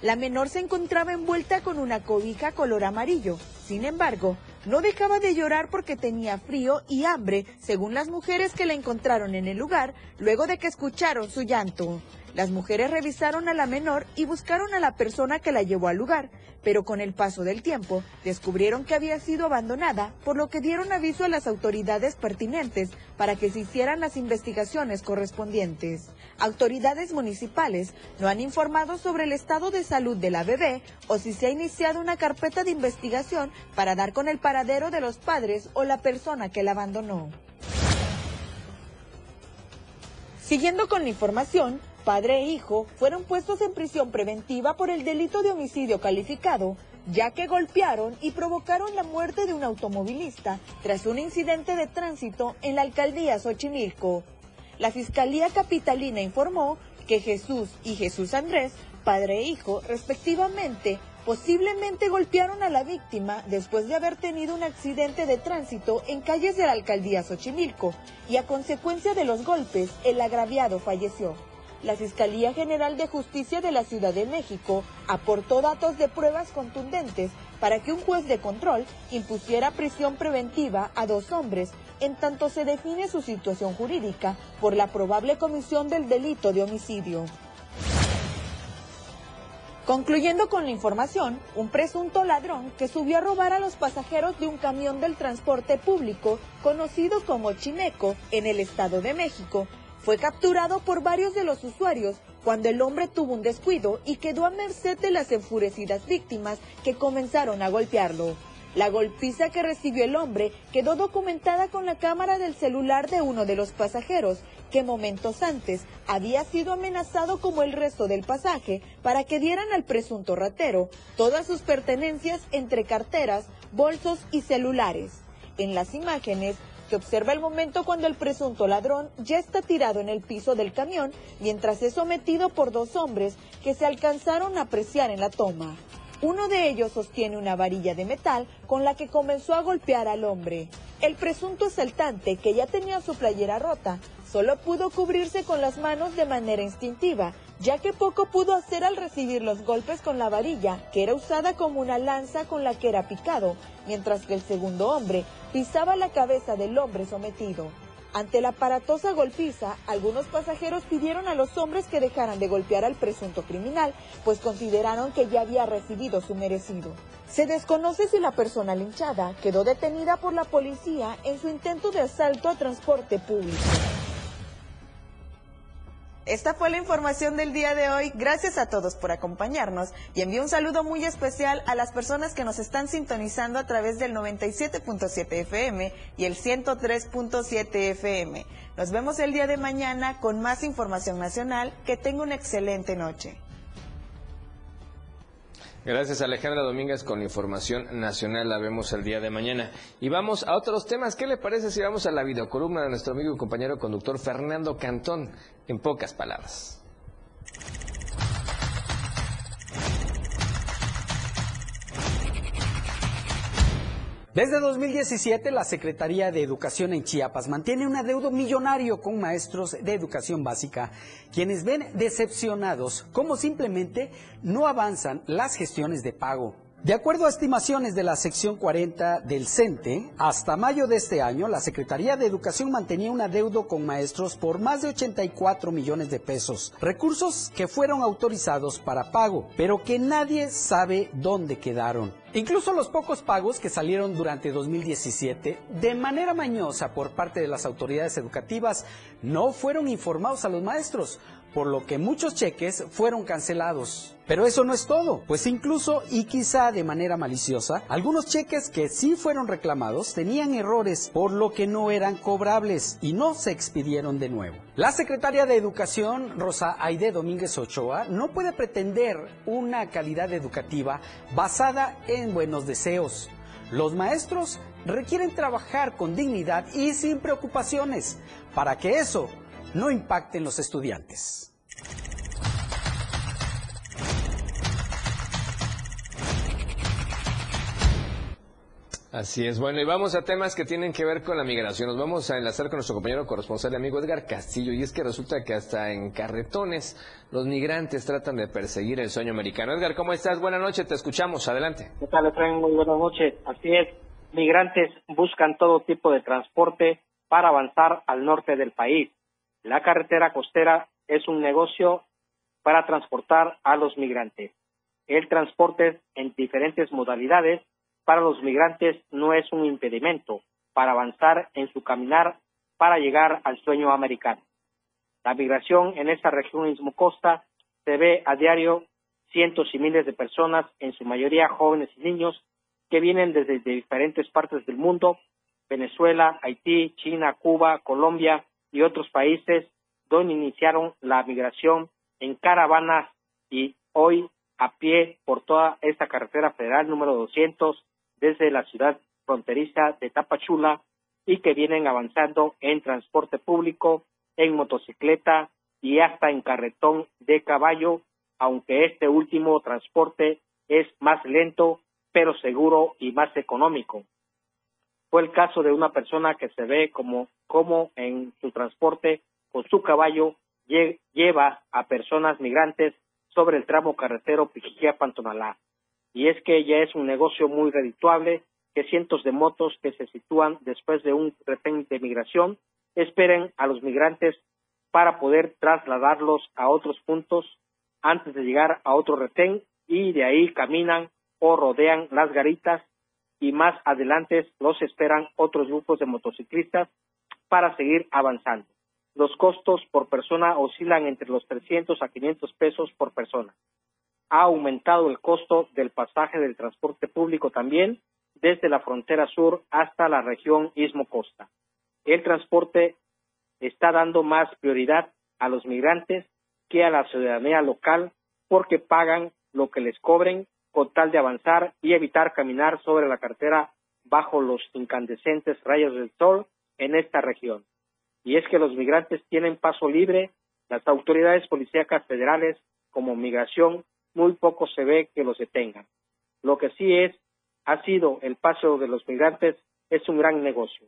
La menor se encontraba envuelta con una cobija color amarillo. Sin embargo, no dejaba de llorar porque tenía frío y hambre, según las mujeres que la encontraron en el lugar, luego de que escucharon su llanto. Las mujeres revisaron a la menor y buscaron a la persona que la llevó al lugar, pero con el paso del tiempo descubrieron que había sido abandonada, por lo que dieron aviso a las autoridades pertinentes para que se hicieran las investigaciones correspondientes. Autoridades municipales no han informado sobre el estado de salud de la bebé o si se ha iniciado una carpeta de investigación para dar con el paradero de los padres o la persona que la abandonó. Siguiendo con la información, padre e hijo fueron puestos en prisión preventiva por el delito de homicidio calificado, ya que golpearon y provocaron la muerte de un automovilista tras un incidente de tránsito en la alcaldía Xochimilco. La Fiscalía Capitalina informó que Jesús y Jesús Andrés, padre e hijo, respectivamente, posiblemente golpearon a la víctima después de haber tenido un accidente de tránsito en calles de la alcaldía Xochimilco y a consecuencia de los golpes el agraviado falleció la Fiscalía General de Justicia de la Ciudad de México aportó datos de pruebas contundentes para que un juez de control impusiera prisión preventiva a dos hombres en tanto se define su situación jurídica por la probable comisión del delito de homicidio. Concluyendo con la información, un presunto ladrón que subió a robar a los pasajeros de un camión del transporte público conocido como Chimeco en el Estado de México fue capturado por varios de los usuarios cuando el hombre tuvo un descuido y quedó a merced de las enfurecidas víctimas que comenzaron a golpearlo. La golpiza que recibió el hombre quedó documentada con la cámara del celular de uno de los pasajeros, que momentos antes había sido amenazado como el resto del pasaje para que dieran al presunto ratero todas sus pertenencias entre carteras, bolsos y celulares. En las imágenes que observa el momento cuando el presunto ladrón ya está tirado en el piso del camión mientras es sometido por dos hombres que se alcanzaron a apreciar en la toma. Uno de ellos sostiene una varilla de metal con la que comenzó a golpear al hombre. El presunto asaltante, que ya tenía su playera rota, solo pudo cubrirse con las manos de manera instintiva, ya que poco pudo hacer al recibir los golpes con la varilla, que era usada como una lanza con la que era picado, mientras que el segundo hombre pisaba la cabeza del hombre sometido. Ante la aparatosa golpiza, algunos pasajeros pidieron a los hombres que dejaran de golpear al presunto criminal, pues consideraron que ya había recibido su merecido. Se desconoce si la persona linchada quedó detenida por la policía en su intento de asalto a transporte público. Esta fue la información del día de hoy. Gracias a todos por acompañarnos y envío un saludo muy especial a las personas que nos están sintonizando a través del 97.7 FM y el 103.7 FM. Nos vemos el día de mañana con más información nacional. Que tenga una excelente noche. Gracias Alejandra Domínguez con información nacional. La vemos el día de mañana. Y vamos a otros temas. ¿Qué le parece si vamos a la videocolumna de nuestro amigo y compañero conductor Fernando Cantón? En pocas palabras. Desde 2017, la Secretaría de Educación en Chiapas mantiene un adeudo millonario con maestros de educación básica, quienes ven decepcionados cómo simplemente no avanzan las gestiones de pago. De acuerdo a estimaciones de la sección 40 del CENTE, hasta mayo de este año, la Secretaría de Educación mantenía un adeudo con maestros por más de 84 millones de pesos, recursos que fueron autorizados para pago, pero que nadie sabe dónde quedaron. Incluso los pocos pagos que salieron durante 2017 de manera mañosa por parte de las autoridades educativas no fueron informados a los maestros, por lo que muchos cheques fueron cancelados. Pero eso no es todo, pues incluso y quizá de manera maliciosa, algunos cheques que sí fueron reclamados tenían errores por lo que no eran cobrables y no se expidieron de nuevo. La secretaria de Educación, Rosa Aide Domínguez Ochoa, no puede pretender una calidad educativa basada en buenos deseos. Los maestros requieren trabajar con dignidad y sin preocupaciones para que eso no impacte en los estudiantes. Así es, bueno, y vamos a temas que tienen que ver con la migración. Nos vamos a enlazar con nuestro compañero corresponsal amigo Edgar Castillo, y es que resulta que hasta en carretones los migrantes tratan de perseguir el sueño americano. Edgar, ¿cómo estás? Buenas noches, te escuchamos, adelante. ¿Qué tal, Efraín? Muy buenas noches. Así es, migrantes buscan todo tipo de transporte para avanzar al norte del país. La carretera costera es un negocio para transportar a los migrantes. El transporte en diferentes modalidades para los migrantes no es un impedimento para avanzar en su caminar para llegar al sueño americano. La migración en esta región Costa se ve a diario cientos y miles de personas, en su mayoría jóvenes y niños, que vienen desde diferentes partes del mundo, Venezuela, Haití, China, Cuba, Colombia y otros países, donde iniciaron la migración en caravanas y hoy a pie por toda esta carretera federal número 200 desde la ciudad fronteriza de Tapachula y que vienen avanzando en transporte público, en motocicleta y hasta en carretón de caballo, aunque este último transporte es más lento, pero seguro y más económico. Fue el caso de una persona que se ve como, como en su transporte con su caballo lleva a personas migrantes sobre el tramo carretero Pijiquía-Pantonalá y es que ya es un negocio muy redituable que cientos de motos que se sitúan después de un retén de migración esperen a los migrantes para poder trasladarlos a otros puntos antes de llegar a otro retén y de ahí caminan o rodean las garitas y más adelante los esperan otros grupos de motociclistas para seguir avanzando. Los costos por persona oscilan entre los 300 a 500 pesos por persona ha aumentado el costo del pasaje del transporte público también desde la frontera sur hasta la región Istmo Costa. El transporte está dando más prioridad a los migrantes que a la ciudadanía local porque pagan lo que les cobren con tal de avanzar y evitar caminar sobre la carretera bajo los incandescentes rayos del sol en esta región. Y es que los migrantes tienen paso libre, las autoridades policíacas federales como migración muy poco se ve que los detengan. Lo que sí es, ha sido el paso de los migrantes, es un gran negocio.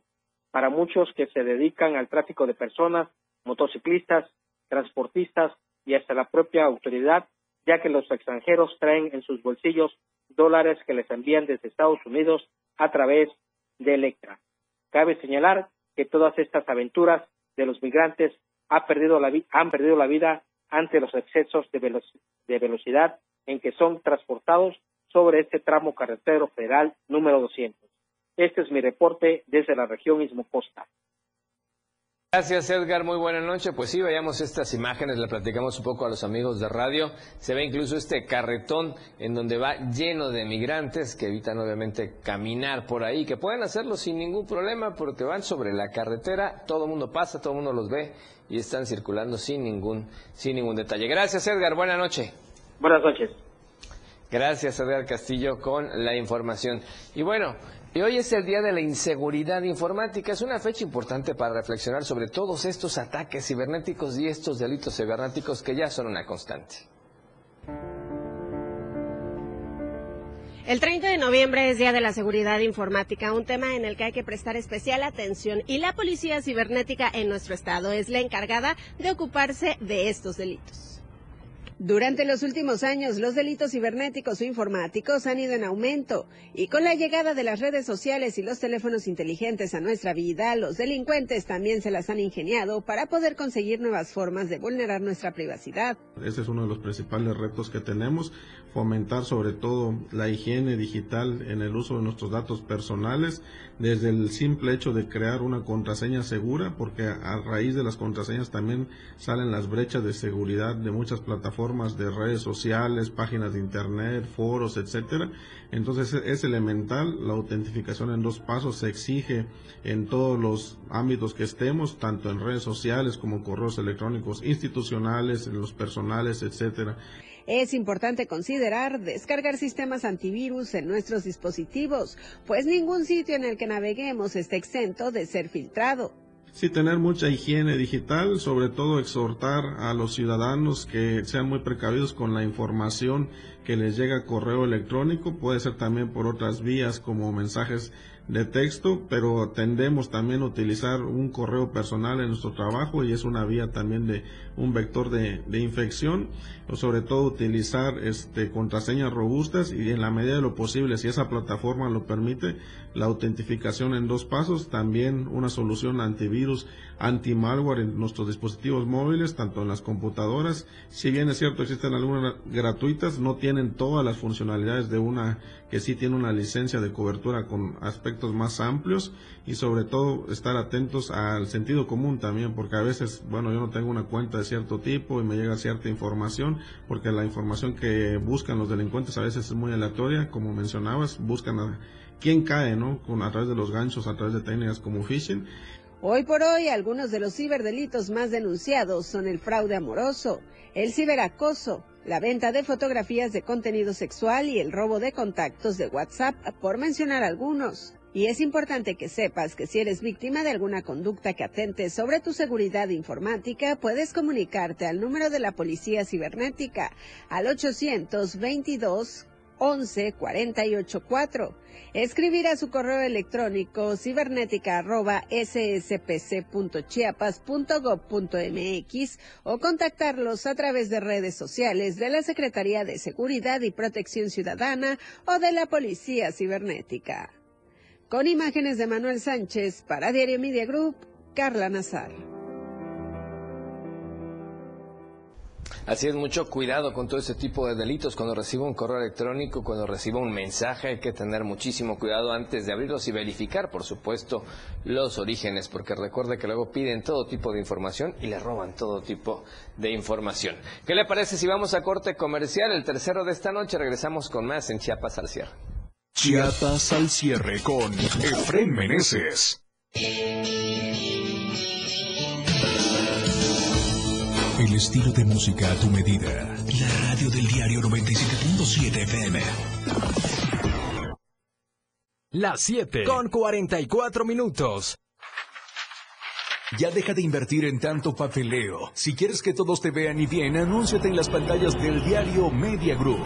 Para muchos que se dedican al tráfico de personas, motociclistas, transportistas y hasta la propia autoridad, ya que los extranjeros traen en sus bolsillos dólares que les envían desde Estados Unidos a través de Electra. Cabe señalar que todas estas aventuras de los migrantes han perdido la, han perdido la vida ante los excesos de, de velocidad en que son transportados sobre este tramo carretero federal número 200. Este es mi reporte desde la región Istmo Costa. Gracias Edgar, muy buena noche. Pues sí, veamos estas imágenes, le platicamos un poco a los amigos de radio. Se ve incluso este carretón en donde va lleno de migrantes que evitan obviamente caminar por ahí, que pueden hacerlo sin ningún problema porque van sobre la carretera, todo el mundo pasa, todo el mundo los ve y están circulando sin ningún, sin ningún detalle. Gracias Edgar, buena noche. Buenas noches. Gracias Edgar Castillo con la información. Y bueno, y hoy es el Día de la Inseguridad Informática. Es una fecha importante para reflexionar sobre todos estos ataques cibernéticos y estos delitos cibernéticos que ya son una constante. El 30 de noviembre es Día de la Seguridad Informática, un tema en el que hay que prestar especial atención y la Policía Cibernética en nuestro estado es la encargada de ocuparse de estos delitos. Durante los últimos años, los delitos cibernéticos o informáticos han ido en aumento y con la llegada de las redes sociales y los teléfonos inteligentes a nuestra vida, los delincuentes también se las han ingeniado para poder conseguir nuevas formas de vulnerar nuestra privacidad. Ese es uno de los principales retos que tenemos, fomentar sobre todo la higiene digital en el uso de nuestros datos personales, desde el simple hecho de crear una contraseña segura, porque a raíz de las contraseñas también salen las brechas de seguridad de muchas plataformas de redes sociales, páginas de internet, foros, etcétera. Entonces es elemental, la autentificación en dos pasos se exige en todos los ámbitos que estemos, tanto en redes sociales como correos electrónicos institucionales, en los personales, etcétera. Es importante considerar descargar sistemas antivirus en nuestros dispositivos, pues ningún sitio en el que naveguemos está exento de ser filtrado. Sí, tener mucha higiene digital, sobre todo exhortar a los ciudadanos que sean muy precavidos con la información que les llega a correo electrónico, puede ser también por otras vías como mensajes de texto, pero tendemos también a utilizar un correo personal en nuestro trabajo y es una vía también de un vector de, infección, o sobre todo utilizar este, contraseñas robustas y en la medida de lo posible, si esa plataforma lo permite, la autentificación en dos pasos, también una solución antivirus, anti-malware en nuestros dispositivos móviles, tanto en las computadoras, si bien es cierto existen algunas gratuitas, no tienen todas las funcionalidades de una que sí tiene una licencia de cobertura con aspectos más amplios y sobre todo estar atentos al sentido común también, porque a veces, bueno, yo no tengo una cuenta de cierto tipo y me llega cierta información, porque la información que buscan los delincuentes a veces es muy aleatoria, como mencionabas, buscan a quién cae, ¿no? Con, a través de los ganchos, a través de técnicas como phishing. Hoy por hoy, algunos de los ciberdelitos más denunciados son el fraude amoroso, el ciberacoso, la venta de fotografías de contenido sexual y el robo de contactos de WhatsApp, por mencionar algunos. Y es importante que sepas que si eres víctima de alguna conducta que atente sobre tu seguridad informática, puedes comunicarte al número de la Policía Cibernética al 822 11 484. Escribir a su correo electrónico cibernética o contactarlos a través de redes sociales de la Secretaría de Seguridad y Protección Ciudadana o de la Policía Cibernética. Con imágenes de Manuel Sánchez para Diario Media Group, Carla Nazar. Así es, mucho cuidado con todo ese tipo de delitos. Cuando reciba un correo electrónico, cuando reciba un mensaje, hay que tener muchísimo cuidado antes de abrirlos y verificar, por supuesto, los orígenes, porque recuerde que luego piden todo tipo de información y le roban todo tipo de información. ¿Qué le parece si vamos a corte comercial? El tercero de esta noche regresamos con más en Chiapas al cierre. Chiapas al cierre con Efren Meneses. El estilo de música a tu medida. La radio del diario 97.7 FM. Las 7 con 44 minutos. Ya deja de invertir en tanto papeleo. Si quieres que todos te vean y bien, anúnciate en las pantallas del diario Media Group.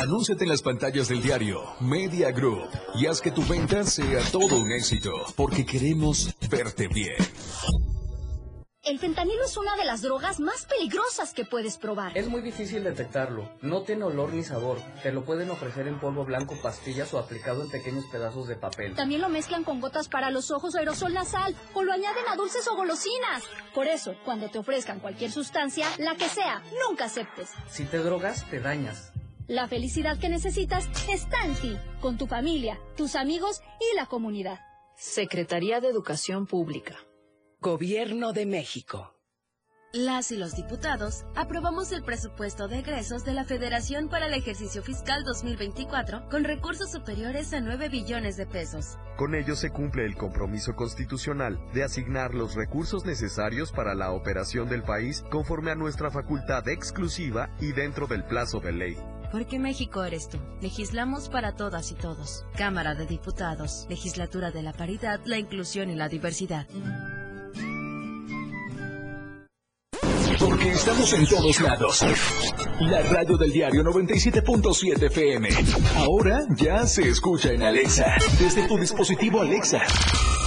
Anúnciate en las pantallas del diario Media Group y haz que tu venta sea todo un éxito, porque queremos verte bien. El fentanilo es una de las drogas más peligrosas que puedes probar. Es muy difícil detectarlo. No tiene olor ni sabor. Te lo pueden ofrecer en polvo blanco, pastillas o aplicado en pequeños pedazos de papel. También lo mezclan con gotas para los ojos o aerosol nasal o lo añaden a dulces o golosinas. Por eso, cuando te ofrezcan cualquier sustancia, la que sea, nunca aceptes. Si te drogas, te dañas. La felicidad que necesitas está en ti, con tu familia, tus amigos y la comunidad. Secretaría de Educación Pública. Gobierno de México. Las y los diputados aprobamos el presupuesto de egresos de la Federación para el ejercicio fiscal 2024 con recursos superiores a 9 billones de pesos. Con ello se cumple el compromiso constitucional de asignar los recursos necesarios para la operación del país conforme a nuestra facultad exclusiva y dentro del plazo de ley. Porque México eres tú. Legislamos para todas y todos. Cámara de Diputados. Legislatura de la Paridad, la Inclusión y la Diversidad. Porque estamos en todos lados. La radio del diario 97.7 FM. Ahora ya se escucha en Alexa. Desde tu dispositivo Alexa.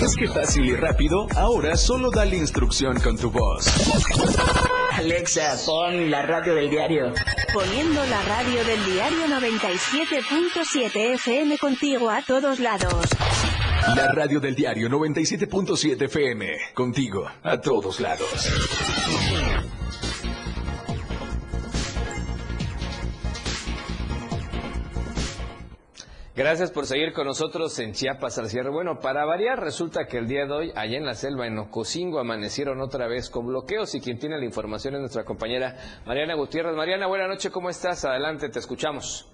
¿Ves qué fácil y rápido? Ahora solo dale instrucción con tu voz. Alexa, pon la radio del diario. Poniendo la radio del diario 97.7 FM contigo a todos lados. La radio del diario 97.7 FM. Contigo a todos lados. Gracias por seguir con nosotros en Chiapas al cierre. Bueno, para variar, resulta que el día de hoy, allá en la selva, en Ocosingo, amanecieron otra vez con bloqueos y quien tiene la información es nuestra compañera Mariana Gutiérrez. Mariana, buena noche, ¿cómo estás? Adelante, te escuchamos.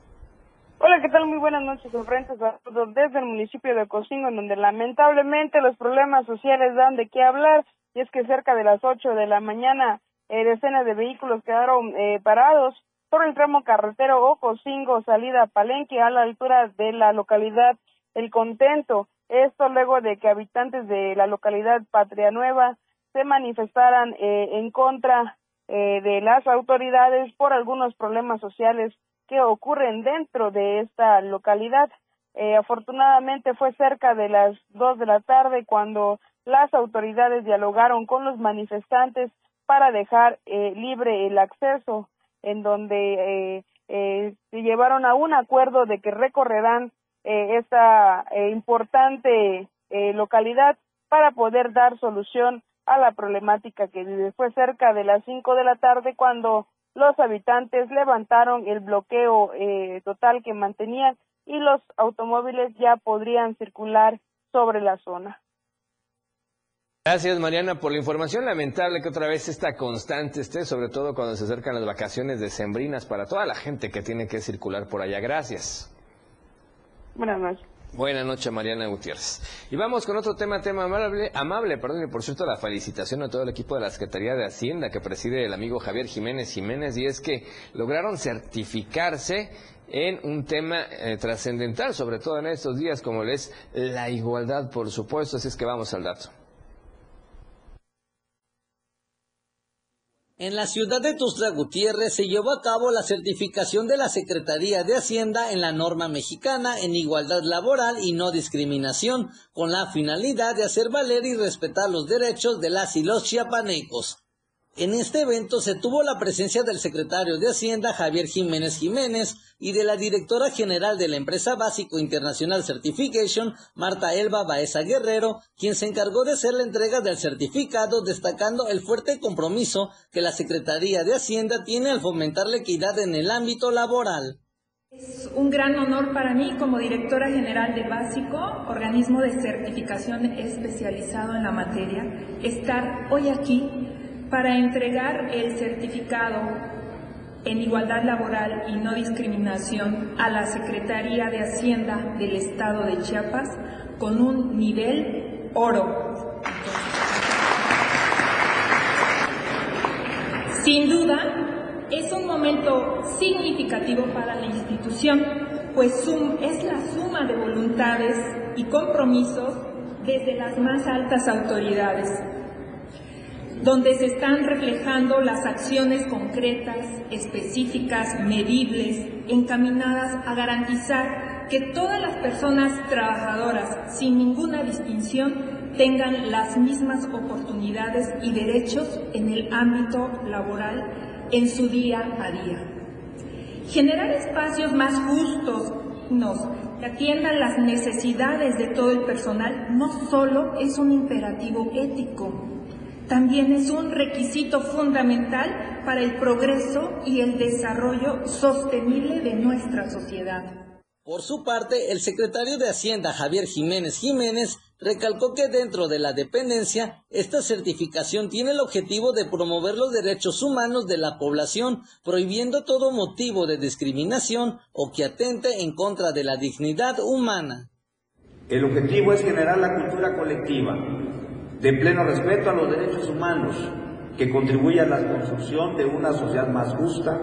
Hola, ¿qué tal? Muy buenas noches, frente desde el municipio de Ocosingo, en donde lamentablemente los problemas sociales dan de qué hablar, y es que cerca de las 8 de la mañana eh, decenas de vehículos quedaron eh, parados por el tramo carretero Ocosingo, salida Palenque, a la altura de la localidad El Contento. Esto luego de que habitantes de la localidad Patria Nueva se manifestaran eh, en contra eh, de las autoridades por algunos problemas sociales que ocurren dentro de esta localidad. Eh, afortunadamente fue cerca de las dos de la tarde cuando las autoridades dialogaron con los manifestantes para dejar libre el acceso en donde eh, eh, se llevaron a un acuerdo de que recorrerán eh, esta eh, importante eh, localidad para poder dar solución a la problemática que vive. Fue cerca de las cinco de la tarde cuando los habitantes levantaron el bloqueo eh, total que mantenían y los automóviles ya podrían circular sobre la zona. Gracias Mariana por la información. Lamentable que otra vez esta constante esté, sobre todo cuando se acercan las vacaciones decembrinas para toda la gente que tiene que circular por allá. Gracias. Buenas noches. Buenas noches, Mariana Gutiérrez. Y vamos con otro tema, tema amable, amable, perdón, y por cierto la felicitación a todo el equipo de la Secretaría de Hacienda que preside el amigo Javier Jiménez Jiménez, y es que lograron certificarse en un tema eh, trascendental, sobre todo en estos días como es la igualdad, por supuesto, así es que vamos al dato. En la ciudad de Tuxtla Gutiérrez se llevó a cabo la certificación de la Secretaría de Hacienda en la norma mexicana en igualdad laboral y no discriminación, con la finalidad de hacer valer y respetar los derechos de las y los chiapanecos. En este evento se tuvo la presencia del secretario de Hacienda Javier Jiménez Jiménez y de la directora general de la empresa Básico Internacional Certification, Marta Elba Baeza Guerrero, quien se encargó de hacer la entrega del certificado, destacando el fuerte compromiso que la Secretaría de Hacienda tiene al fomentar la equidad en el ámbito laboral. Es un gran honor para mí como directora general de Básico, organismo de certificación especializado en la materia, estar hoy aquí para entregar el certificado en igualdad laboral y no discriminación a la Secretaría de Hacienda del Estado de Chiapas con un nivel oro. Sin duda, es un momento significativo para la institución, pues es la suma de voluntades y compromisos desde las más altas autoridades donde se están reflejando las acciones concretas, específicas, medibles, encaminadas a garantizar que todas las personas trabajadoras, sin ninguna distinción, tengan las mismas oportunidades y derechos en el ámbito laboral en su día a día. Generar espacios más justos, que atiendan las necesidades de todo el personal, no solo es un imperativo ético, también es un requisito fundamental para el progreso y el desarrollo sostenible de nuestra sociedad. Por su parte, el secretario de Hacienda, Javier Jiménez Jiménez, recalcó que dentro de la dependencia, esta certificación tiene el objetivo de promover los derechos humanos de la población, prohibiendo todo motivo de discriminación o que atente en contra de la dignidad humana. El objetivo es generar la cultura colectiva de pleno respeto a los derechos humanos, que contribuya a la construcción de una sociedad más justa,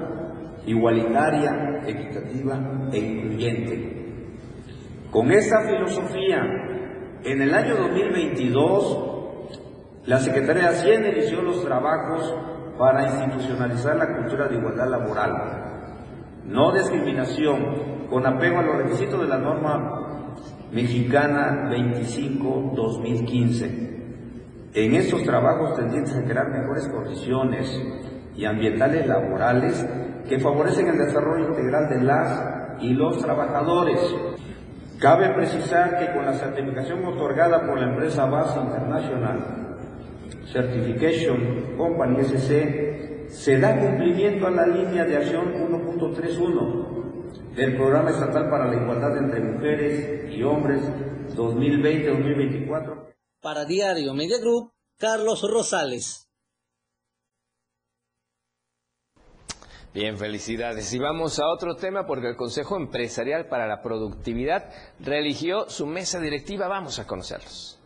igualitaria, equitativa e incluyente. Con esta filosofía, en el año 2022, la Secretaría de Hacienda inició los trabajos para institucionalizar la cultura de igualdad laboral, no discriminación, con apego a los requisitos de la norma mexicana 25-2015 en estos trabajos tendientes a crear mejores condiciones y ambientales laborales que favorecen el desarrollo integral de las y los trabajadores. Cabe precisar que con la certificación otorgada por la empresa Base International Certification Company SC, se da cumplimiento a la línea de acción 1.31 del Programa Estatal para la Igualdad entre Mujeres y Hombres 2020-2024 para Diario Media Group, Carlos Rosales. Bien, felicidades. Y vamos a otro tema porque el Consejo Empresarial para la Productividad religió su mesa directiva. Vamos a conocerlos.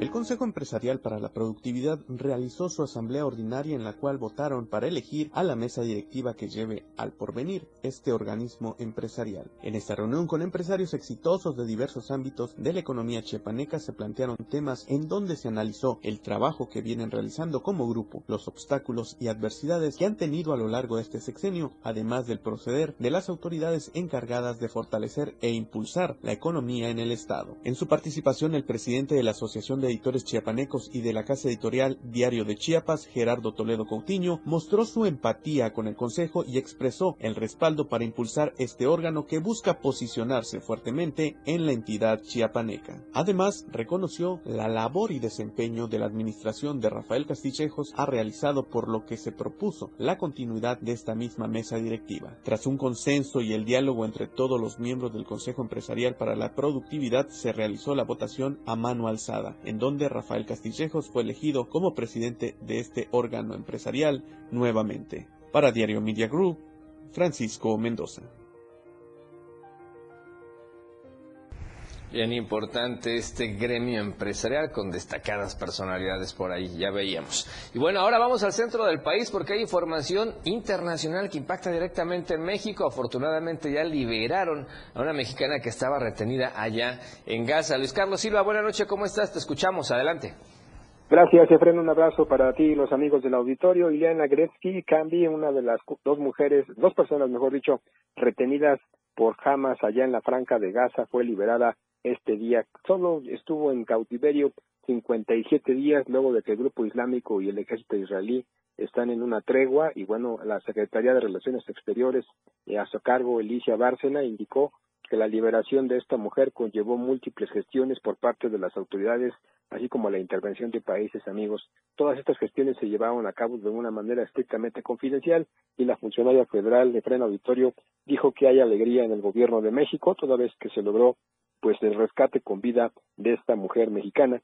El Consejo Empresarial para la Productividad realizó su asamblea ordinaria en la cual votaron para elegir a la mesa directiva que lleve al porvenir este organismo empresarial. En esta reunión con empresarios exitosos de diversos ámbitos de la economía chiapaneca se plantearon temas en donde se analizó el trabajo que vienen realizando como grupo, los obstáculos y adversidades que han tenido a lo largo de este sexenio, además del proceder de las autoridades encargadas de fortalecer e impulsar la economía en el Estado. En su participación, el presidente de la Asociación de editores chiapanecos y de la casa editorial Diario de Chiapas, Gerardo Toledo Coutinho, mostró su empatía con el Consejo y expresó el respaldo para impulsar este órgano que busca posicionarse fuertemente en la entidad chiapaneca. Además, reconoció la labor y desempeño de la administración de Rafael Castillejos ha realizado por lo que se propuso la continuidad de esta misma mesa directiva. Tras un consenso y el diálogo entre todos los miembros del Consejo Empresarial para la Productividad, se realizó la votación a mano alzada, donde Rafael Castillejos fue elegido como presidente de este órgano empresarial nuevamente. Para Diario Media Group, Francisco Mendoza. Bien importante este gremio empresarial con destacadas personalidades por ahí, ya veíamos. Y bueno, ahora vamos al centro del país porque hay información internacional que impacta directamente en México. Afortunadamente ya liberaron a una mexicana que estaba retenida allá en Gaza. Luis Carlos Silva, buenas noches, ¿cómo estás? Te escuchamos, adelante. Gracias, Efren. Un abrazo para ti y los amigos del auditorio. Ileana Gretzky, Cambi, una de las dos mujeres, dos personas, mejor dicho, retenidas por Hamas allá en la Franca de Gaza, fue liberada este día. Solo estuvo en cautiverio 57 días luego de que el grupo islámico y el ejército israelí están en una tregua y bueno, la Secretaría de Relaciones Exteriores a su cargo, Elicia Bárcena, indicó que la liberación de esta mujer conllevó múltiples gestiones por parte de las autoridades, así como la intervención de países amigos. Todas estas gestiones se llevaron a cabo de una manera estrictamente confidencial y la funcionaria federal de Freno Auditorio dijo que hay alegría en el gobierno de México toda vez que se logró pues el rescate con vida de esta mujer mexicana.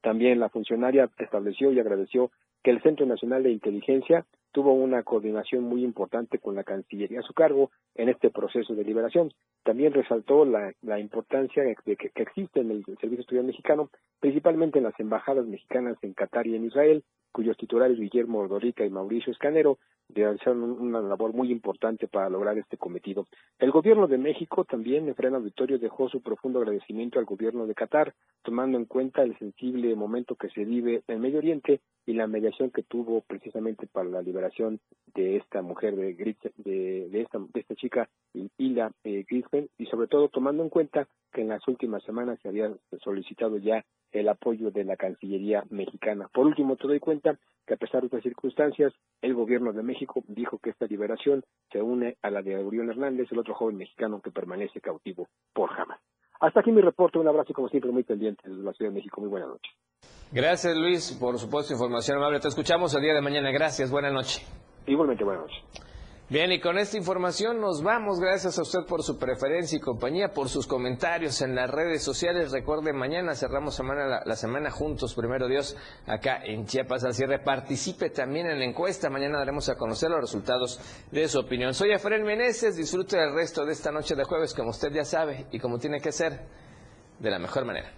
También la funcionaria estableció y agradeció que el Centro Nacional de Inteligencia tuvo una coordinación muy importante con la Cancillería a su cargo en este proceso de liberación. También resaltó la, importancia de que, existe en el Servicio Estudiantil Mexicano, principalmente en las embajadas mexicanas en Qatar y en Israel, cuyos titulares Guillermo Ordorica y Mauricio Escanero realizaron una labor muy importante para lograr este cometido. El gobierno de México también, en Freno Auditorio, dejó su profundo agradecimiento al gobierno de Qatar, tomando en cuenta el sensible momento que se vive en Medio Oriente y la mediación que tuvo precisamente para la liberación de esta mujer, de, de, de, esta, de esta chica, Ila eh, y sobre todo tomando en cuenta que en las últimas semanas se había solicitado ya el apoyo de la Cancillería mexicana. Por último, te doy cuenta que a pesar de estas circunstancias, el gobierno de México dijo que esta liberación se une a la de Aurión Hernández, el otro joven mexicano que permanece cautivo por jamás. Hasta aquí mi reporte, un abrazo como siempre muy pendiente desde la Ciudad de México. Muy buena noche. Gracias Luis, por supuesto información amable. Te escuchamos el día de mañana. Gracias, buena noche. Igualmente, buena noche. Bien, y con esta información nos vamos. Gracias a usted por su preferencia y compañía, por sus comentarios en las redes sociales. Recuerde, mañana cerramos semana, la, semana juntos, primero Dios, acá en Chiapas al cierre. Participe también en la encuesta. Mañana daremos a conocer los resultados de su opinión. Soy Efraín Meneses. Disfrute del resto de esta noche de jueves, como usted ya sabe y como tiene que ser, de la mejor manera.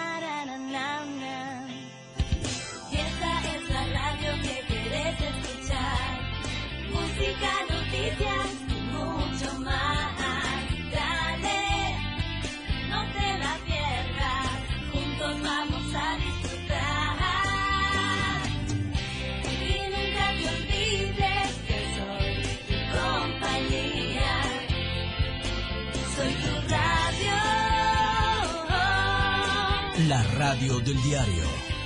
La radio del diario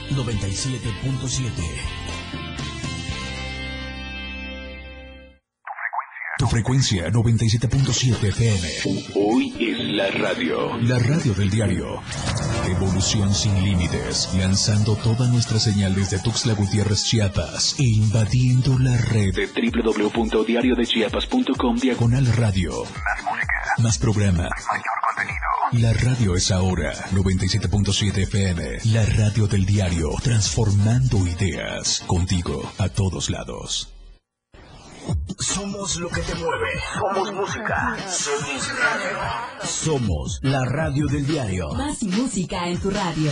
97.7. Tu frecuencia 97.7 FM. Hoy es la radio. La radio del diario. Evolución sin límites. Lanzando toda nuestra señal desde Tuxtla Gutiérrez, Chiapas. E invadiendo la red de www.diariodechiapas.com diagonal radio. Más música. Más programa. Mayor contenido. La radio es ahora 97.7 FM, la radio del diario, transformando ideas contigo a todos lados. Somos lo que te mueve. Somos música. Somos radio. Somos la radio del diario. Más música en tu radio.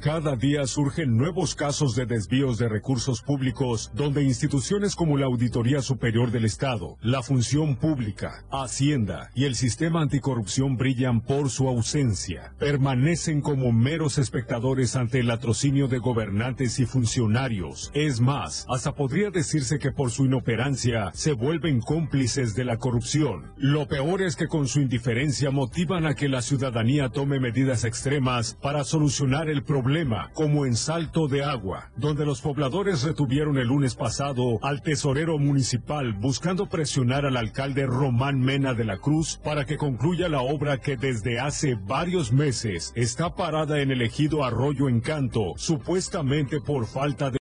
Cada día surgen nuevos casos de desvíos de recursos públicos donde instituciones como la Auditoría Superior del Estado, la Función Pública, Hacienda y el sistema anticorrupción brillan por su ausencia. Permanecen como meros espectadores ante el latrocinio de gobernantes y funcionarios. Es más, hasta podría decirse que por su inoperancia se vuelven cómplices de la corrupción. Lo peor es que con su indiferencia motivan a que la ciudadanía tome medidas extremas para solucionar el como en Salto de Agua, donde los pobladores retuvieron el lunes pasado al tesorero municipal buscando presionar al alcalde Román Mena de la Cruz para que concluya la obra que desde hace varios meses está parada en el ejido Arroyo Encanto, supuestamente por falta de